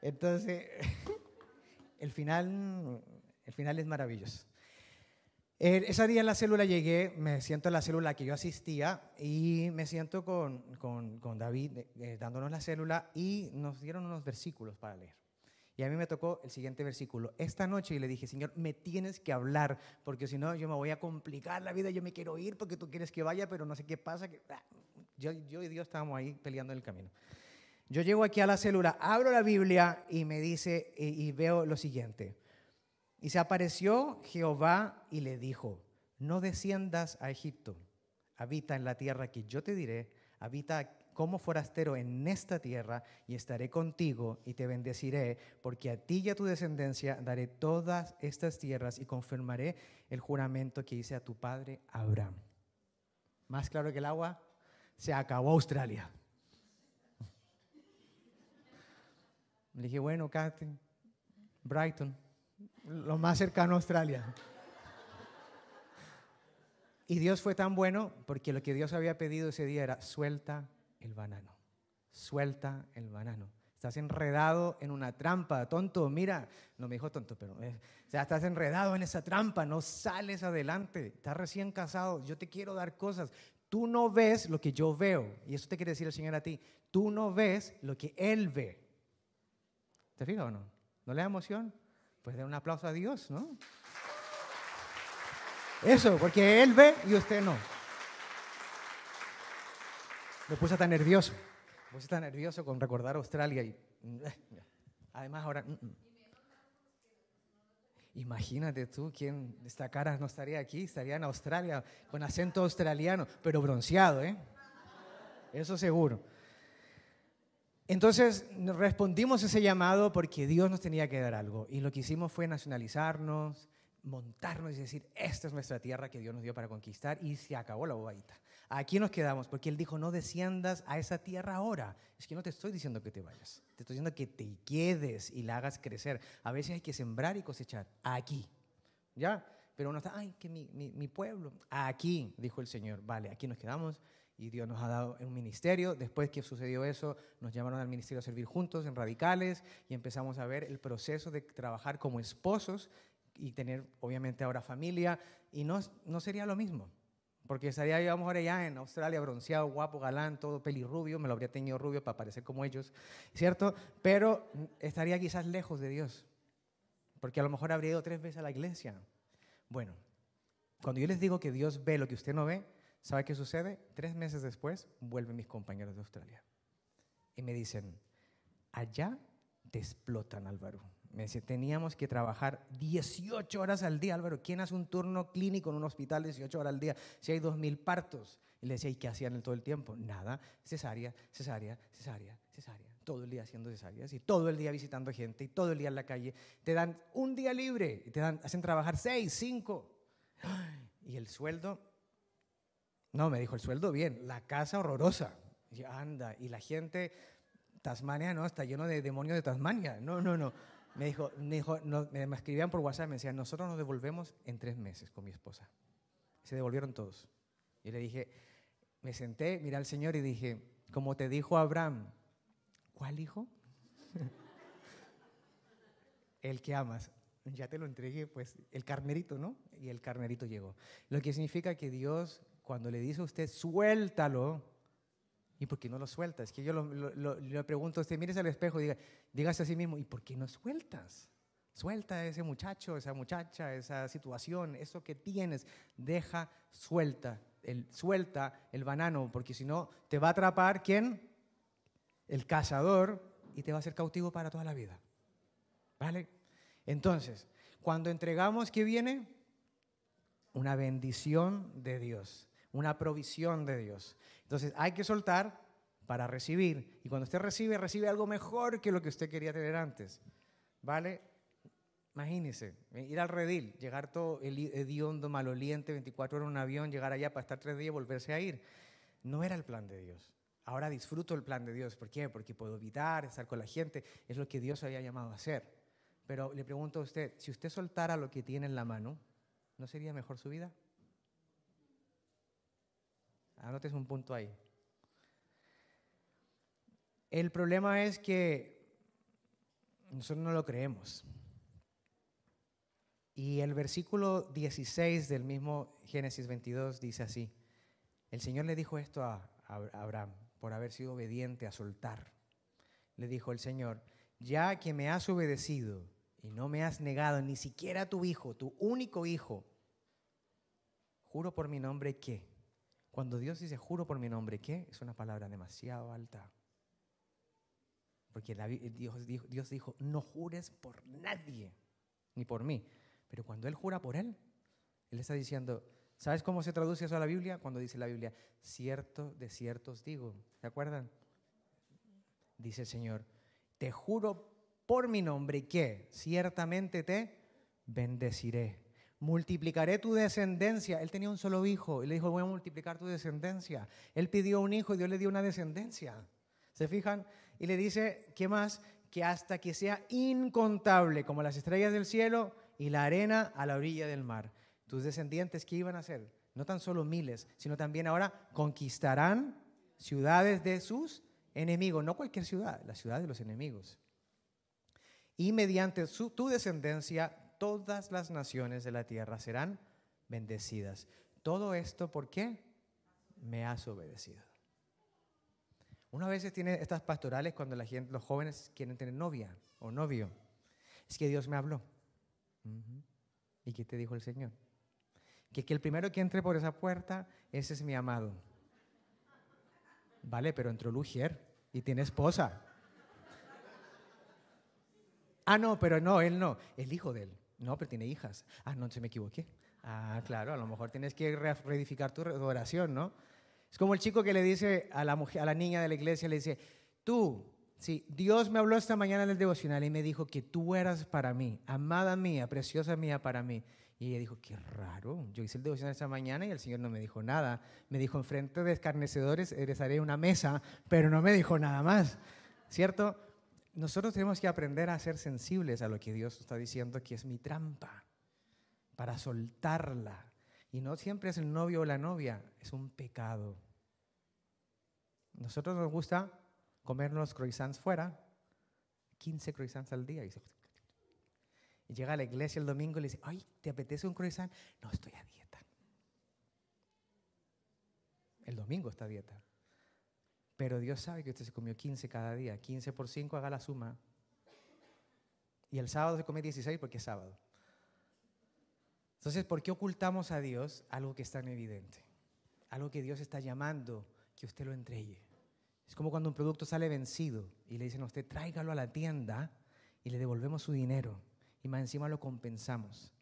Entonces... el final el final es maravilloso. Eh, ese día en la célula llegué, me siento en la célula que yo asistía y me siento con, con, con David eh, dándonos la célula y nos dieron unos versículos para leer. Y a mí me tocó el siguiente versículo. Esta noche y le dije, Señor, me tienes que hablar, porque si no yo me voy a complicar la vida, yo me quiero ir porque tú quieres que vaya, pero no sé qué pasa. Que, ah, yo, yo y Dios estábamos ahí peleando en el camino. Yo llego aquí a la célula, abro la Biblia y me dice, y, y veo lo siguiente. Y se apareció Jehová y le dijo, no desciendas a Egipto, habita en la tierra que yo te diré, habita como forastero en esta tierra y estaré contigo y te bendeciré, porque a ti y a tu descendencia daré todas estas tierras y confirmaré el juramento que hice a tu padre Abraham. Más claro que el agua, se acabó Australia. Le dije, bueno, Kathy, Brighton, lo más cercano a Australia. Y Dios fue tan bueno porque lo que Dios había pedido ese día era suelta el banano. Suelta el banano. Estás enredado en una trampa, tonto. Mira, no me dijo tonto, pero eh, o sea, estás enredado en esa trampa, no sales adelante. Estás recién casado, yo te quiero dar cosas. Tú no ves lo que yo veo. Y eso te quiere decir el Señor a ti. Tú no ves lo que Él ve. ¿Te fijas o no? ¿No le da emoción? Pues dar un aplauso a Dios, ¿no? Eso, porque Él ve y usted no. Me puse tan nervioso. Me puse tan nervioso con recordar Australia y además ahora... Mm, mm. Imagínate tú, quién esta cara no estaría aquí, estaría en Australia con acento australiano, pero bronceado, ¿eh? Eso seguro. Entonces respondimos ese llamado porque Dios nos tenía que dar algo y lo que hicimos fue nacionalizarnos, montarnos y decir, esta es nuestra tierra que Dios nos dio para conquistar y se acabó la bobadita. Aquí nos quedamos porque Él dijo, no desciendas a esa tierra ahora. Es que no te estoy diciendo que te vayas, te estoy diciendo que te quedes y la hagas crecer. A veces hay que sembrar y cosechar aquí, ¿ya? Pero uno está, ay, que mi, mi, mi pueblo. Aquí, dijo el Señor, vale, aquí nos quedamos y Dios nos ha dado un ministerio. Después que sucedió eso, nos llamaron al ministerio a servir juntos en Radicales y empezamos a ver el proceso de trabajar como esposos y tener obviamente ahora familia y no, no sería lo mismo. Porque estaría yo a lo mejor allá en Australia bronceado, guapo, galán, todo pelirrubio, me lo habría tenido rubio para parecer como ellos, ¿cierto? Pero estaría quizás lejos de Dios, porque a lo mejor habría ido tres veces a la iglesia. Bueno, cuando yo les digo que Dios ve lo que usted no ve, ¿sabe qué sucede? Tres meses después vuelven mis compañeros de Australia y me dicen, allá te explotan, Álvaro. Me dice, teníamos que trabajar 18 horas al día. Álvaro, ¿quién hace un turno clínico en un hospital 18 horas al día si hay 2.000 partos? Y le decía, ¿y qué hacían todo el tiempo? Nada, cesárea, cesárea, cesárea, cesárea. Todo el día haciendo cesáreas y todo el día visitando gente y todo el día en la calle. Te dan un día libre y te dan, hacen trabajar 6, 5. Y el sueldo, no, me dijo, el sueldo bien, la casa horrorosa. Y anda, y la gente, Tasmania, no, está lleno de demonios de Tasmania. No, no, no. Me dijo, me, dijo me, escribían por WhatsApp, me decían, nosotros nos devolvemos en tres meses con mi esposa. Se devolvieron todos. Y le dije, me senté, miré al Señor y dije, como te dijo Abraham, ¿cuál hijo? el que amas. Ya te lo entregué, pues el carnerito, ¿no? Y el carnerito llegó. Lo que significa que Dios, cuando le dice a usted, suéltalo, ¿Y por qué no lo sueltas? Es que yo le pregunto a usted, mire al espejo diga, dígase a sí mismo, ¿y por qué no sueltas? Suelta a ese muchacho, esa muchacha, esa situación, eso que tienes, deja suelta, el, suelta el banano, porque si no te va a atrapar quién? El cazador y te va a hacer cautivo para toda la vida. ¿Vale? Entonces, cuando entregamos, ¿qué viene? Una bendición de Dios, una provisión de Dios. Entonces hay que soltar para recibir. Y cuando usted recibe, recibe algo mejor que lo que usted quería tener antes. ¿Vale? Imagínese, ir al redil, llegar todo hediondo, maloliente, 24 horas en un avión, llegar allá para estar tres días y volverse a ir. No era el plan de Dios. Ahora disfruto el plan de Dios. ¿Por qué? Porque puedo evitar estar con la gente. Es lo que Dios había llamado a hacer. Pero le pregunto a usted, si usted soltara lo que tiene en la mano, ¿no sería mejor su vida? Anotes un punto ahí. El problema es que nosotros no lo creemos. Y el versículo 16 del mismo Génesis 22 dice así, el Señor le dijo esto a Abraham por haber sido obediente a soltar. Le dijo el Señor, ya que me has obedecido y no me has negado ni siquiera a tu hijo, tu único hijo, juro por mi nombre que, cuando Dios dice juro por mi nombre que, es una palabra demasiado alta. Porque Dios, dijo, Dios no jures por nadie, ni por mí. Pero cuando Él jura por Él, Él está diciendo, ¿sabes cómo se traduce eso a la Biblia? Cuando dice la Biblia, cierto de ciertos digo. ¿Se acuerdan? Dice el Señor, te juro por mi nombre que ciertamente te bendeciré. Multiplicaré tu descendencia. Él tenía un solo hijo y le dijo, voy a multiplicar tu descendencia. Él pidió un hijo y Dios le dio una descendencia. ¿Se fijan? Y le dice, ¿qué más? Que hasta que sea incontable como las estrellas del cielo y la arena a la orilla del mar. Tus descendientes, ¿qué iban a hacer? No tan solo miles, sino también ahora conquistarán ciudades de sus enemigos. No cualquier ciudad, la ciudad de los enemigos. Y mediante tu descendencia, todas las naciones de la tierra serán bendecidas. Todo esto, ¿por qué? Me has obedecido. Una vez tiene estas pastorales cuando la gente, los jóvenes quieren tener novia o novio. Es que Dios me habló. ¿Y qué te dijo el Señor? Que, que el primero que entre por esa puerta, ese es mi amado. Vale, pero entró Lugier y tiene esposa. Ah, no, pero no, él no. El hijo de él. No, pero tiene hijas. Ah, no, se me equivoqué. Ah, claro, a lo mejor tienes que reedificar tu oración, ¿no? Es como el chico que le dice a la, mujer, a la niña de la iglesia, le dice, tú, sí, Dios me habló esta mañana en el devocional y me dijo que tú eras para mí, amada mía, preciosa mía para mí. Y ella dijo, qué raro, yo hice el devocional esta mañana y el Señor no me dijo nada. Me dijo, enfrente de escarnecedores haré una mesa, pero no me dijo nada más, ¿cierto? Nosotros tenemos que aprender a ser sensibles a lo que Dios está diciendo, que es mi trampa, para soltarla. Y no siempre es el novio o la novia, es un pecado. Nosotros nos gusta comer los croissants fuera, 15 croissants al día. Y, llega a la iglesia el domingo y le dice, ay, ¿te apetece un croissant? No, estoy a dieta. El domingo está a dieta. Pero Dios sabe que usted se comió 15 cada día. 15 por 5, haga la suma. Y el sábado se come 16 porque es sábado. Entonces, ¿por qué ocultamos a Dios algo que es tan evidente? Algo que Dios está llamando que usted lo entregue. Es como cuando un producto sale vencido y le dicen a usted, tráigalo a la tienda y le devolvemos su dinero y más encima lo compensamos.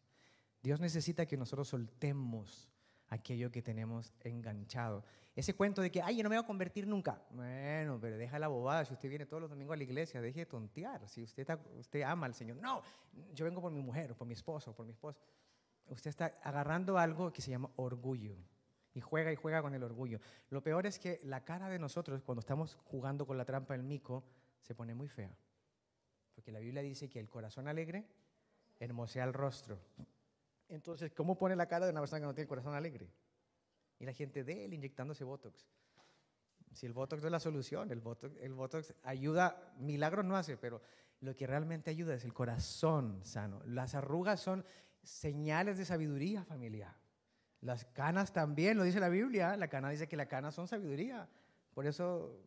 Dios necesita que nosotros soltemos aquello que tenemos enganchado. Ese cuento de que, ay, yo no me voy a convertir nunca. Bueno, pero deja la bobada. Si usted viene todos los domingos a la iglesia, deje de tontear. Si usted, usted ama al Señor. No, yo vengo por mi mujer, por mi esposo, por mi esposa. Usted está agarrando algo que se llama orgullo y juega y juega con el orgullo. Lo peor es que la cara de nosotros cuando estamos jugando con la trampa del mico se pone muy fea. Porque la Biblia dice que el corazón alegre hermosea el rostro. Entonces, ¿cómo pone la cara de una persona que no tiene corazón alegre? Y la gente de él inyectándose Botox. Si el Botox es la solución, el Botox, el Botox ayuda, milagros no hace, pero lo que realmente ayuda es el corazón sano. Las arrugas son señales de sabiduría familiar. Las canas también, lo dice la Biblia. La cana dice que las canas son sabiduría. Por eso,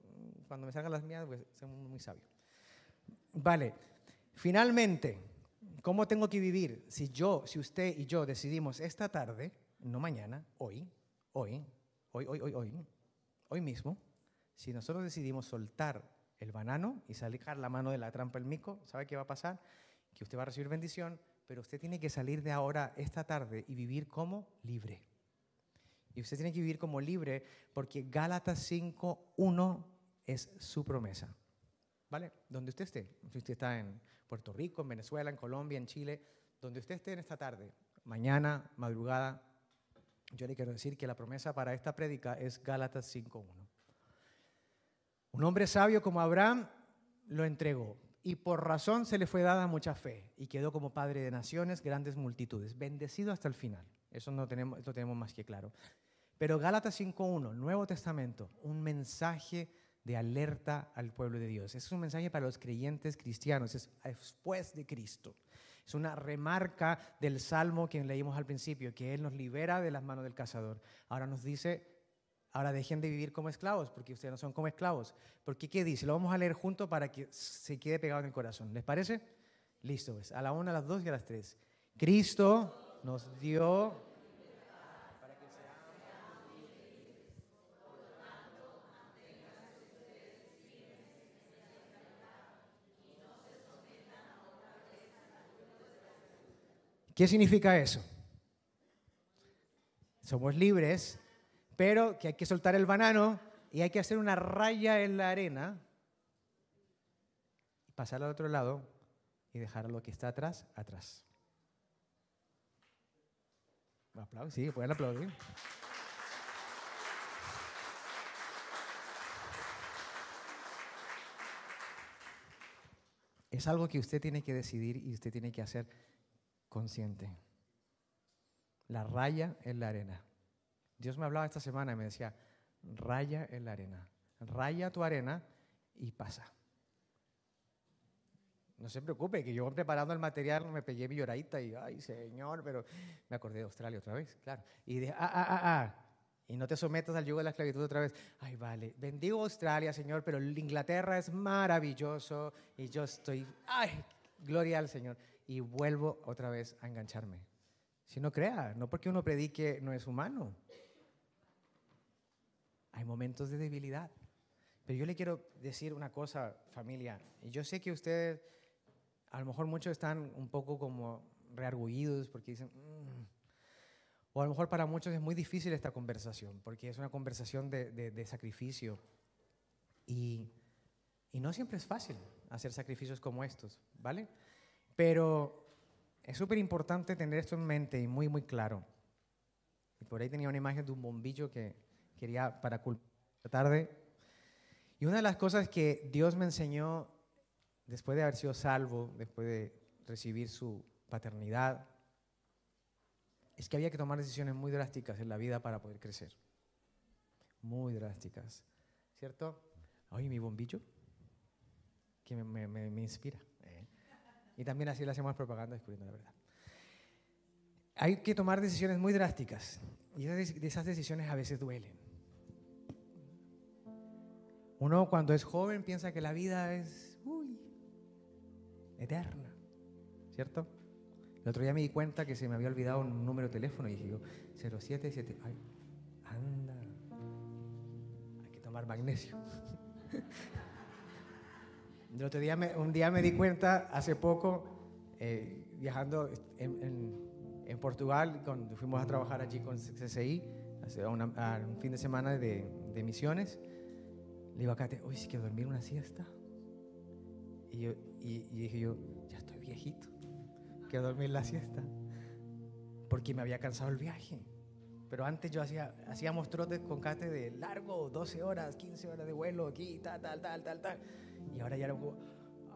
cuando me salgan las mías, pues soy muy sabio. Vale. Finalmente, ¿cómo tengo que vivir? Si yo, si usted y yo decidimos esta tarde, no mañana, hoy, hoy, hoy, hoy, hoy, hoy, hoy mismo, si nosotros decidimos soltar el banano y salir la mano de la trampa del mico, ¿sabe qué va a pasar? Que usted va a recibir bendición, pero usted tiene que salir de ahora, esta tarde, y vivir como libre. Y usted tiene que vivir como libre porque Gálatas 5.1 es su promesa. ¿Vale? Donde usted esté. Si usted está en Puerto Rico, en Venezuela, en Colombia, en Chile, donde usted esté en esta tarde, mañana, madrugada, yo le quiero decir que la promesa para esta prédica es Gálatas 5.1. Un hombre sabio como Abraham lo entregó y por razón se le fue dada mucha fe y quedó como padre de naciones, grandes multitudes, bendecido hasta el final. Eso no tenemos, lo tenemos más que claro. Pero Gálatas 5.1, Nuevo Testamento, un mensaje de alerta al pueblo de Dios. Es un mensaje para los creyentes cristianos, es después de Cristo. Es una remarca del salmo que leímos al principio, que Él nos libera de las manos del cazador. Ahora nos dice, ahora dejen de vivir como esclavos, porque ustedes no son como esclavos. Porque ¿qué dice? Lo vamos a leer juntos para que se quede pegado en el corazón. ¿Les parece? Listo, pues. A la una, a las dos y a las tres. Cristo nos dio ¿Qué significa eso? Somos libres, pero que hay que soltar el banano y hay que hacer una raya en la arena pasar al otro lado y dejar lo que está atrás, atrás. ¿Un aplauso? Sí, pueden aplaudir. Es algo que usted tiene que decidir y usted tiene que hacer consciente. La raya en la arena. Dios me hablaba esta semana y me decía, raya en la arena. Raya tu arena y pasa. No se preocupe, que yo preparando el material me pegué mi lloradita y, ay, señor, pero me acordé de Australia otra vez, claro. Y dije, ah, ah, ah, ah. Y no te sometas al yugo de la esclavitud otra vez. Ay, vale, bendigo Australia, Señor, pero Inglaterra es maravilloso y yo estoy, ay, gloria al Señor y vuelvo otra vez a engancharme. Si no crea, no porque uno predique no es humano. Hay momentos de debilidad. Pero yo le quiero decir una cosa, familia, yo sé que ustedes, a lo mejor muchos están un poco como reargullidos porque dicen, mm". o a lo mejor para muchos es muy difícil esta conversación, porque es una conversación de, de sacrificio. Y, y no siempre es fácil hacer sacrificios como estos, ¿vale? Pero es súper importante tener esto en mente y muy, muy claro. Y por ahí tenía una imagen de un bombillo que quería para la tarde. Y una de las cosas que Dios me enseñó después de haber sido salvo, después de recibir su paternidad, es que había que tomar decisiones muy drásticas en la vida para poder crecer. Muy drásticas. ¿Cierto? Oye, mi bombillo, que me, me, me inspira. Y también así le hacemos propaganda descubriendo la verdad. Hay que tomar decisiones muy drásticas y esas decisiones a veces duelen. Uno cuando es joven piensa que la vida es uy, eterna, ¿cierto? El otro día me di cuenta que se me había olvidado un número de teléfono y dije yo, 077, ay, anda, hay que tomar magnesio. El otro día, un día me di cuenta, hace poco, eh, viajando en, Portugal, cuando fuimos a trabajar allí con CCI, hace un fin de semana de, misiones, le digo a Kate, hoy sí que dormir una siesta. Y, yo, y, dije yo, ya estoy viejito, quiero dormir la siesta, porque me había cansado el viaje. Pero antes yo hacía, hacíamos trotes con Kate de largo, 12 horas, 15 horas de vuelo, aquí, tal, tal, tal, tal, tal. Y ahora ya luego,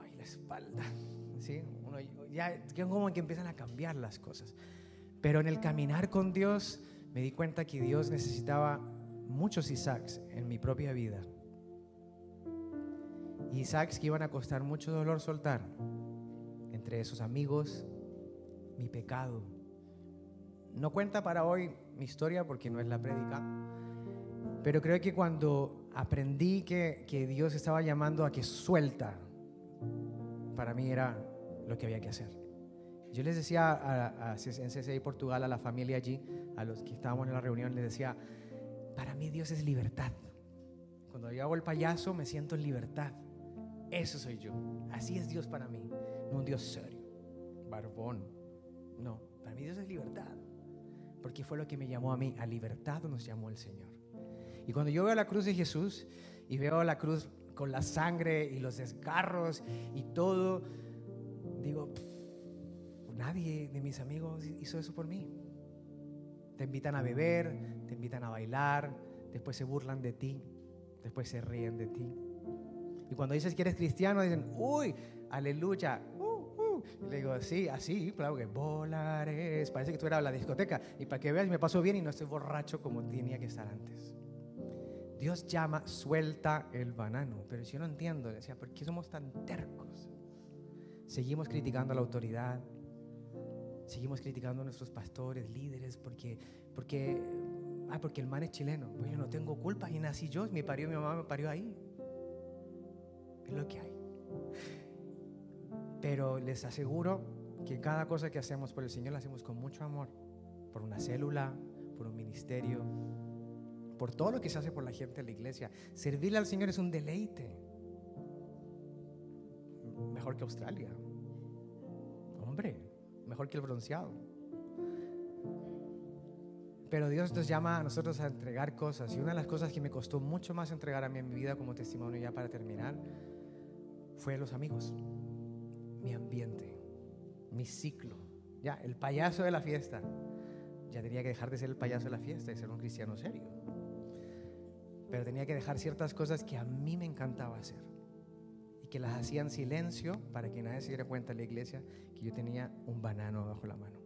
ay, la espalda. ¿Sí? Uno, ya como que empiezan a cambiar las cosas. Pero en el caminar con Dios me di cuenta que Dios necesitaba muchos Isaacs en mi propia vida. Isaacs que iban a costar mucho dolor soltar. Entre esos amigos, mi pecado. No cuenta para hoy mi historia porque no es la prédica. Pero creo que cuando aprendí que, que Dios estaba llamando a que suelta, para mí era lo que había que hacer. Yo les decía a, en CCI Portugal, a la familia allí, a los que estábamos en la reunión, les decía, para mí Dios es libertad. Cuando yo hago el payaso me siento en libertad. Eso soy yo. Así es Dios para mí. No un Dios serio, barbón. No, para mí Dios es libertad. Porque fue lo que me llamó a mí. A libertad nos llamó el Señor. Y cuando yo veo la cruz de Jesús y veo la cruz con la sangre y los desgarros y todo, digo, nadie de mis amigos hizo eso por mí. Te invitan a beber, te invitan a bailar, después se burlan de ti, después se ríen de ti. Y cuando dices que eres cristiano, dicen, uy, aleluya. Uh, uh". le digo, sí, así, claro que volaré. Parece que tú eras la discoteca. Y para que veas, me pasó bien y no estoy borracho como tenía que estar antes. Dios llama, suelta el banano. Pero yo no entiendo, decía, ¿por qué somos tan tercos? Seguimos criticando a la autoridad, Seguimos criticando a nuestros pastores, líderes, porque, porque, ah, porque el man es chileno. Pues yo no tengo culpa, y nací yo, mi parió, mi mamá me parió ahí. Es lo que hay. Pero les aseguro que cada cosa que hacemos por el Señor la hacemos con mucho amor. Por una célula, por un ministerio, por todo lo que se hace por la gente en la iglesia. Servirle al Señor es un deleite. Mejor que Australia. Hombre, mejor que el bronceado. Pero Dios nos llama a nosotros a entregar cosas. Y una de las cosas que me costó mucho más entregar a mí en mi vida como testimonio ya para terminar fue los amigos, mi ambiente, mi ciclo. Ya, el payaso de la fiesta. Ya tenía que dejar de ser el payaso de la fiesta y ser un cristiano serio. Pero tenía que dejar ciertas cosas que a mí me encantaba hacer y que las hacía en silencio para que nadie se diera cuenta en la iglesia que yo tenía un banano bajo la mano.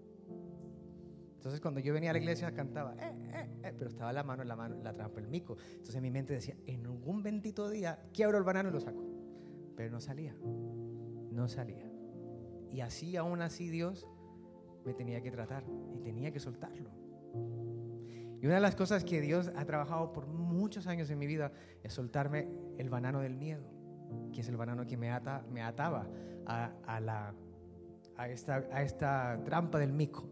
Entonces cuando yo venía a la iglesia cantaba, eh, eh, eh, pero estaba la mano en la mano, la trampa, el mico. Entonces mi mente decía, en algún bendito día quiebro el banano y lo saco. Pero no salía, no salía. Y así aún así Dios me tenía que tratar y tenía que soltarlo. Y una de las cosas que Dios ha trabajado por muchos años en mi vida es soltarme el banano del miedo, que es el banano que me, ata, me ataba a, la, a, esta, a esta trampa del mico.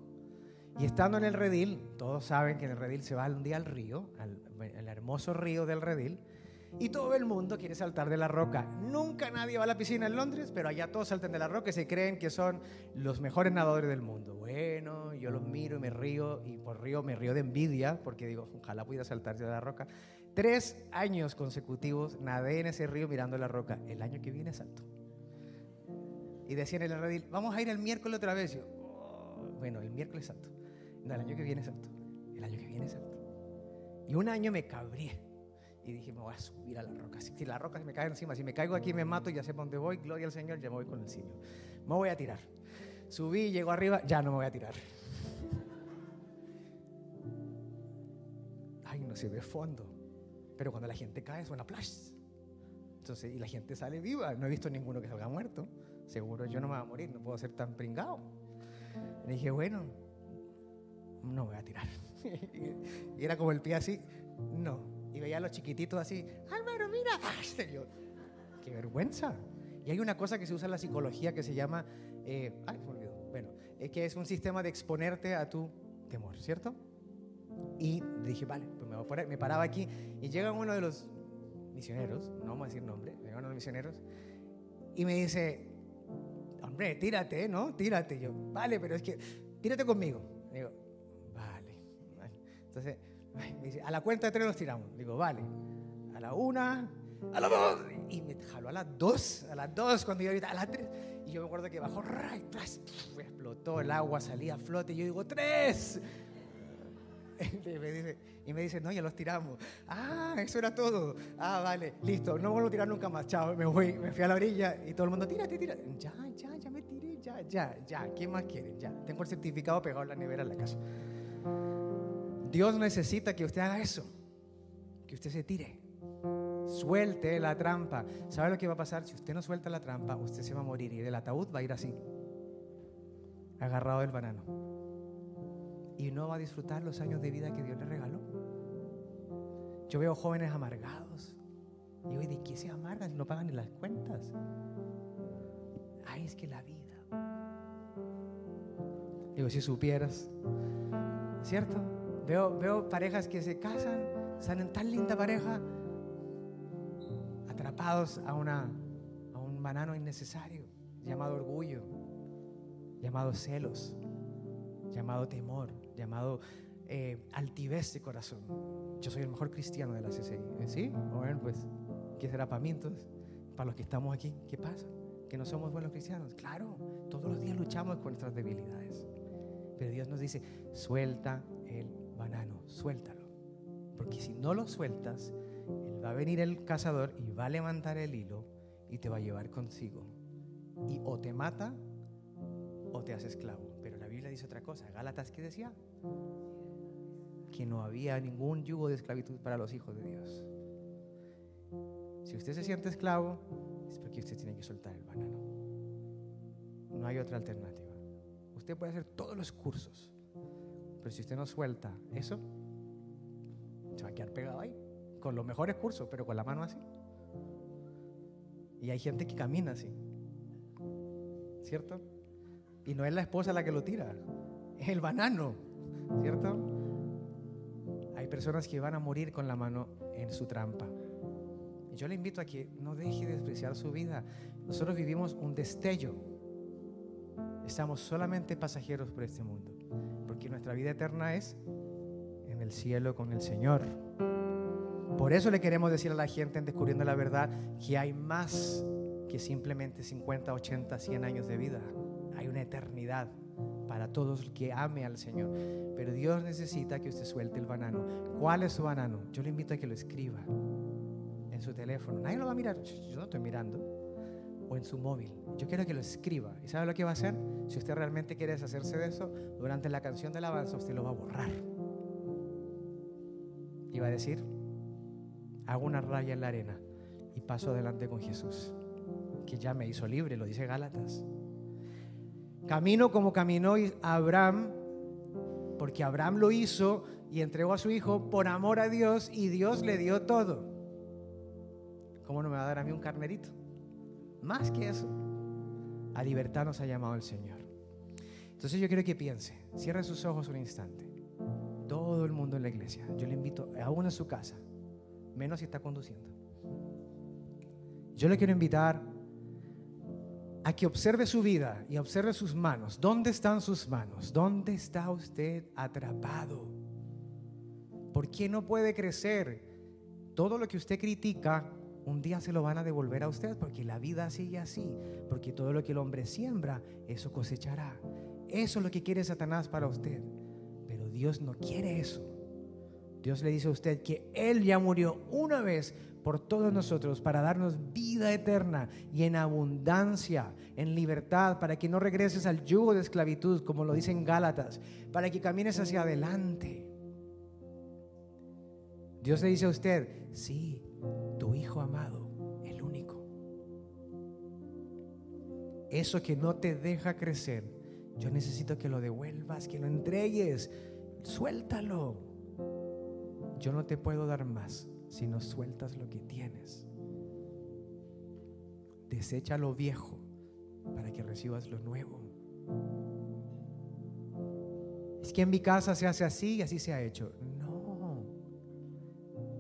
Y estando en el redil, todos saben que en el redil se va un día al río, al, al hermoso río del redil, y todo el mundo quiere saltar de la roca. Nunca nadie va a la piscina en Londres, pero allá todos saltan de la roca y se creen que son los mejores nadadores del mundo. Bueno, yo los miro y me río, y por río me río de envidia, porque digo, ojalá pudiera saltarse de la roca. Tres años consecutivos nadé en ese río mirando la roca. El año que viene salto. Y decían en el redil, vamos a ir el miércoles otra vez. Yo, oh, bueno, el miércoles salto. No, el año que viene salto. El año que viene salto. Y un año me cabré y dije, me voy a subir a la roca. Si, la roca se me cae encima, si me caigo aquí me mato, ya sé para dónde voy, gloria al Señor, ya me voy con el Señor. Me voy a tirar. Subí, llego arriba, ya no me voy a tirar. Ay, no se ve fondo. Pero cuando la gente cae suena flash. Entonces, y la gente sale viva. No he visto ninguno que salga muerto. Seguro yo no me voy a morir, no puedo ser tan pringado. Y dije, bueno, no voy a tirar. y era como el pie así, no, y veía a los chiquititos así, Álvaro, mira, ¡Ay, yo, qué vergüenza. Y hay una cosa que se usa en la psicología que se llama, eh, ay, me olvidó, bueno, es que es un sistema de exponerte a tu temor, ¿cierto? Y dije, vale, pues me voy a poner, me paraba aquí y llega uno de los misioneros, no vamos a decir nombre, llega uno de los misioneros y me dice, hombre, tírate, ¿no? Tírate. yo, vale, pero es que, tírate conmigo. digo, vale, vale. Entonces, a la cuenta de tres nos tiramos. Digo, vale. A la una, a las dos. Y me jaló a las dos, a las dos, cuando yo ahorita, a las tres. Y yo me acuerdo que bajó, explotó el agua, salía a flote. Y yo digo, tres. Y me, dice, y me dice, no, ya los tiramos. Ah, eso era todo. Ah, vale, listo, no vuelvo a tirar nunca más. Chao, me voy, me fui a la orilla y todo el mundo, tírate, tira. Ya, ya, ya me tiré, ya, ya, ya. ¿Quién más quiere? Ya. Tengo el certificado pegado en la nevera en la casa. Dios necesita que usted haga eso, que usted se tire, suelte la trampa. ¿Sabe lo que va a pasar? Si usted no suelta la trampa, usted se va a morir y del ataúd va a ir así, agarrado del banano. Y no va a disfrutar los años de vida que Dios le regaló. Yo veo jóvenes amargados. Y digo, ¿de qué se amargan no pagan ni las cuentas? Ay, es que la vida. Digo, si supieras, ¿cierto? Veo, parejas que se casan, salen tan linda pareja, atrapados a, una, a un banano innecesario llamado orgullo, llamado celos, llamado temor, llamado eh, altivez de corazón. Yo soy el mejor cristiano de la CCI. ¿eh? ¿Sí? Bueno, pues, ¿qué será para mí entonces? Para los que estamos aquí, ¿qué pasa? ¿Que no somos buenos cristianos? Claro, todos los días luchamos con nuestras debilidades. Pero Dios nos dice, suelta el banano, suéltalo. Porque si no lo sueltas, va a venir el cazador y va a levantar el hilo y te va a llevar consigo. Y o te mata o te hace esclavo. Pero la Biblia dice otra cosa. Gálatas, ¿qué decía? Que no había ningún yugo de esclavitud para los hijos de Dios. Si usted se siente esclavo, es porque usted tiene que soltar el banano. No hay otra alternativa. Usted puede hacer todos los cursos, pero si usted no suelta eso, se va a quedar pegado ahí, con los mejores cursos, pero con la mano así. Y hay gente que camina así, ¿cierto? Y no es la esposa la que lo tira, es el banano, ¿cierto? Hay personas que van a morir con la mano en su trampa. Y yo le invito a que no deje de despreciar su vida. Nosotros vivimos un destello. Estamos solamente pasajeros por este mundo. Porque nuestra vida eterna es en el cielo con el Señor. Por eso le queremos decir a la gente en Descubriendo la Verdad que hay más que simplemente 50, 80, 100 años de vida. Hay una eternidad para todos los que ame al Señor. Pero Dios necesita que usted suelte el banano. ¿Cuál es su banano? Yo le invito a que lo escriba en su teléfono. Nadie lo va a mirar. Yo no estoy mirando. En su móvil. Yo quiero que lo escriba. ¿Y sabe lo que va a hacer? Si usted realmente quiere deshacerse de eso, durante la canción de alabanza usted lo va a borrar. Y va a decir, hago una raya en la arena y paso adelante con Jesús, que ya me hizo libre, lo dice Gálatas. Camino como caminó Abraham, porque Abraham lo hizo y entregó a su hijo por amor a Dios y Dios le dio todo. ¿Cómo no me va a dar a mí un carnerito? Más que eso. A libertad nos ha llamado el Señor. Entonces yo quiero que piense, cierre sus ojos un instante. Todo el mundo en la iglesia, yo le invito, aún en su casa, menos si está conduciendo. Yo le quiero invitar a que observe su vida y observe sus manos. ¿Dónde están sus manos? ¿Dónde está usted atrapado? ¿Por qué no puede crecer? Todo lo que usted critica, un día se lo van a devolver a usted porque la vida sigue así. Porque todo lo que el hombre siembra, eso cosechará. Eso es lo que quiere Satanás para usted. Pero Dios no quiere eso. Dios le dice a usted que Él ya murió una vez por todos nosotros para darnos vida eterna y en abundancia, en libertad, para que no regreses al yugo de esclavitud, como lo dicen Gálatas, para que camines hacia adelante. Dios le dice a usted, sí, tu hijo amado, el único. Eso que no te deja crecer, yo necesito que lo devuelvas, que lo entregues, suéltalo. Yo no te puedo dar más si no sueltas lo que tienes. Desecha lo viejo para que recibas lo nuevo. Es que en mi casa se hace así y así se ha hecho.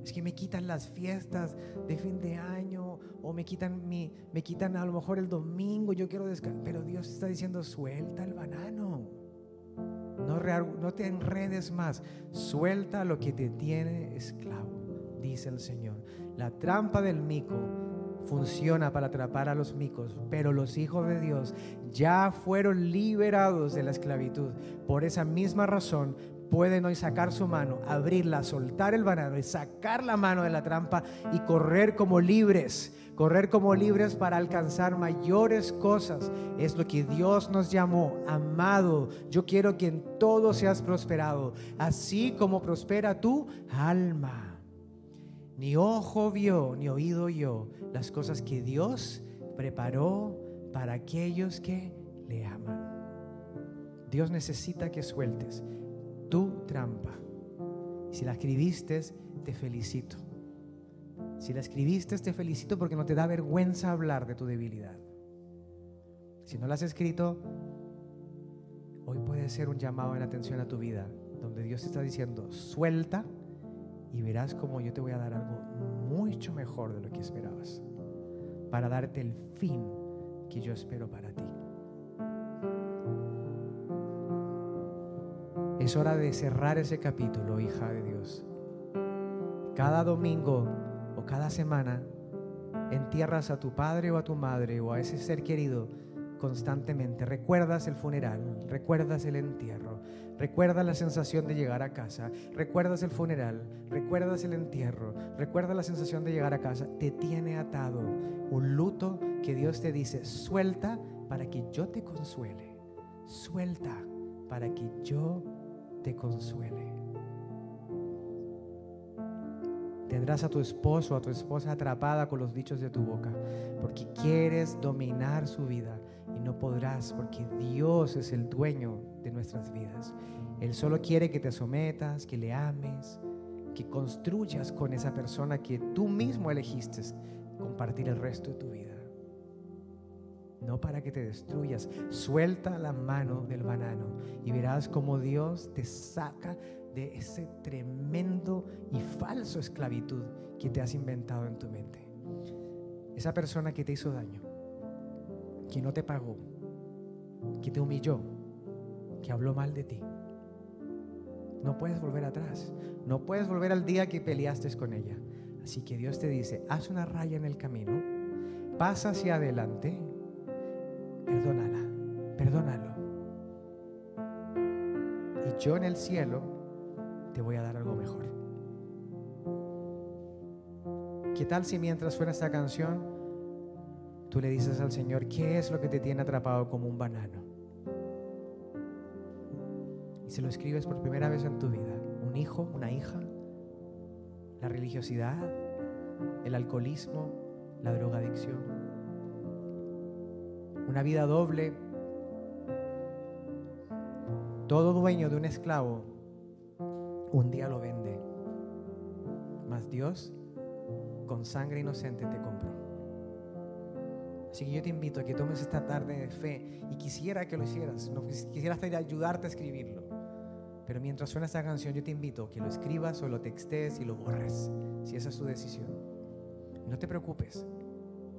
Es que me quitan las fiestas de fin de año o me quitan mi me quitan a lo mejor el domingo, yo quiero descansar, pero Dios está diciendo, "Suelta el banano." No, no te enredes más. Suelta lo que te tiene esclavo dice el Señor. La trampa del mico funciona para atrapar a los micos, pero los hijos de Dios ya fueron liberados de la esclavitud. Por esa misma razón pueden hoy sacar su mano, abrirla, soltar el banano y sacar la mano de la trampa y correr como libres, correr como libres para alcanzar mayores cosas. Es lo que Dios nos llamó, amado. Yo quiero que en todo seas prosperado, así como prospera tu alma. Ni ojo vio, ni oído yo las cosas que Dios preparó para aquellos que le aman. Dios necesita que sueltes tu trampa. Si la escribiste, te felicito. Si la escribiste, te felicito porque no te da vergüenza hablar de tu debilidad. Si no la has escrito, hoy puede ser un llamado en atención a tu vida, donde Dios te está diciendo, suelta y verás como yo te voy a dar algo mucho mejor de lo que esperabas, para darte el fin que yo espero para ti. Es hora de cerrar ese capítulo, hija de Dios. Cada domingo o cada semana entierras a tu padre o a tu madre o a ese ser querido constantemente. Recuerdas el funeral, recuerdas el entierro, recuerdas la sensación de llegar a casa, recuerdas el funeral, recuerdas el entierro, recuerdas la sensación de llegar a casa. Te tiene atado un luto que Dios te dice, suelta para que yo te consuele, suelta para que yo te consuele. Tendrás a tu esposo, a tu esposa atrapada con los dichos de tu boca, porque quieres dominar su vida y no podrás porque Dios es el dueño de nuestras vidas. Él solo quiere que te sometas, que le ames, que construyas con esa persona que tú mismo elegiste compartir el resto de tu vida. No para que te destruyas. Suelta la mano del banano y verás cómo Dios te saca de ese tremendo y falso esclavitud que te has inventado en tu mente. Esa persona que te hizo daño, que no te pagó, que te humilló, que habló mal de ti. No puedes volver atrás. No puedes volver al día que peleaste con ella. Así que Dios te dice, haz una raya en el camino, pasa hacia adelante, perdónala, perdónalo. Y yo en el cielo te voy a dar algo mejor. ¿Qué tal si mientras suena esta canción, tú le dices al Señor, ¿qué es lo que te tiene atrapado como un banano? Y se lo escribes por primera vez en tu vida. Un hijo, una hija, la religiosidad, el alcoholismo, la drogadicción. Una vida doble. Todo dueño de un esclavo un día lo vende. Mas Dios con sangre inocente te compró. Así que yo te invito a que tomes esta tarde de fe y quisiera que lo hicieras. No, quisiera ayudarte a escribirlo. Pero mientras suena esta canción, yo te invito a que lo escribas o lo textes y lo borres, si esa es tu decisión. No te preocupes,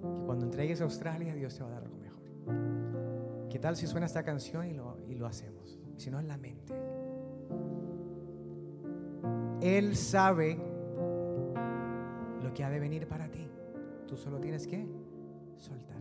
que cuando entregues a Australia, Dios te va a dar mejor. ¿Qué tal si suena esta canción y lo, y lo hacemos? Si no, en la mente. Él sabe lo que ha de venir para ti. Tú solo tienes que soltar.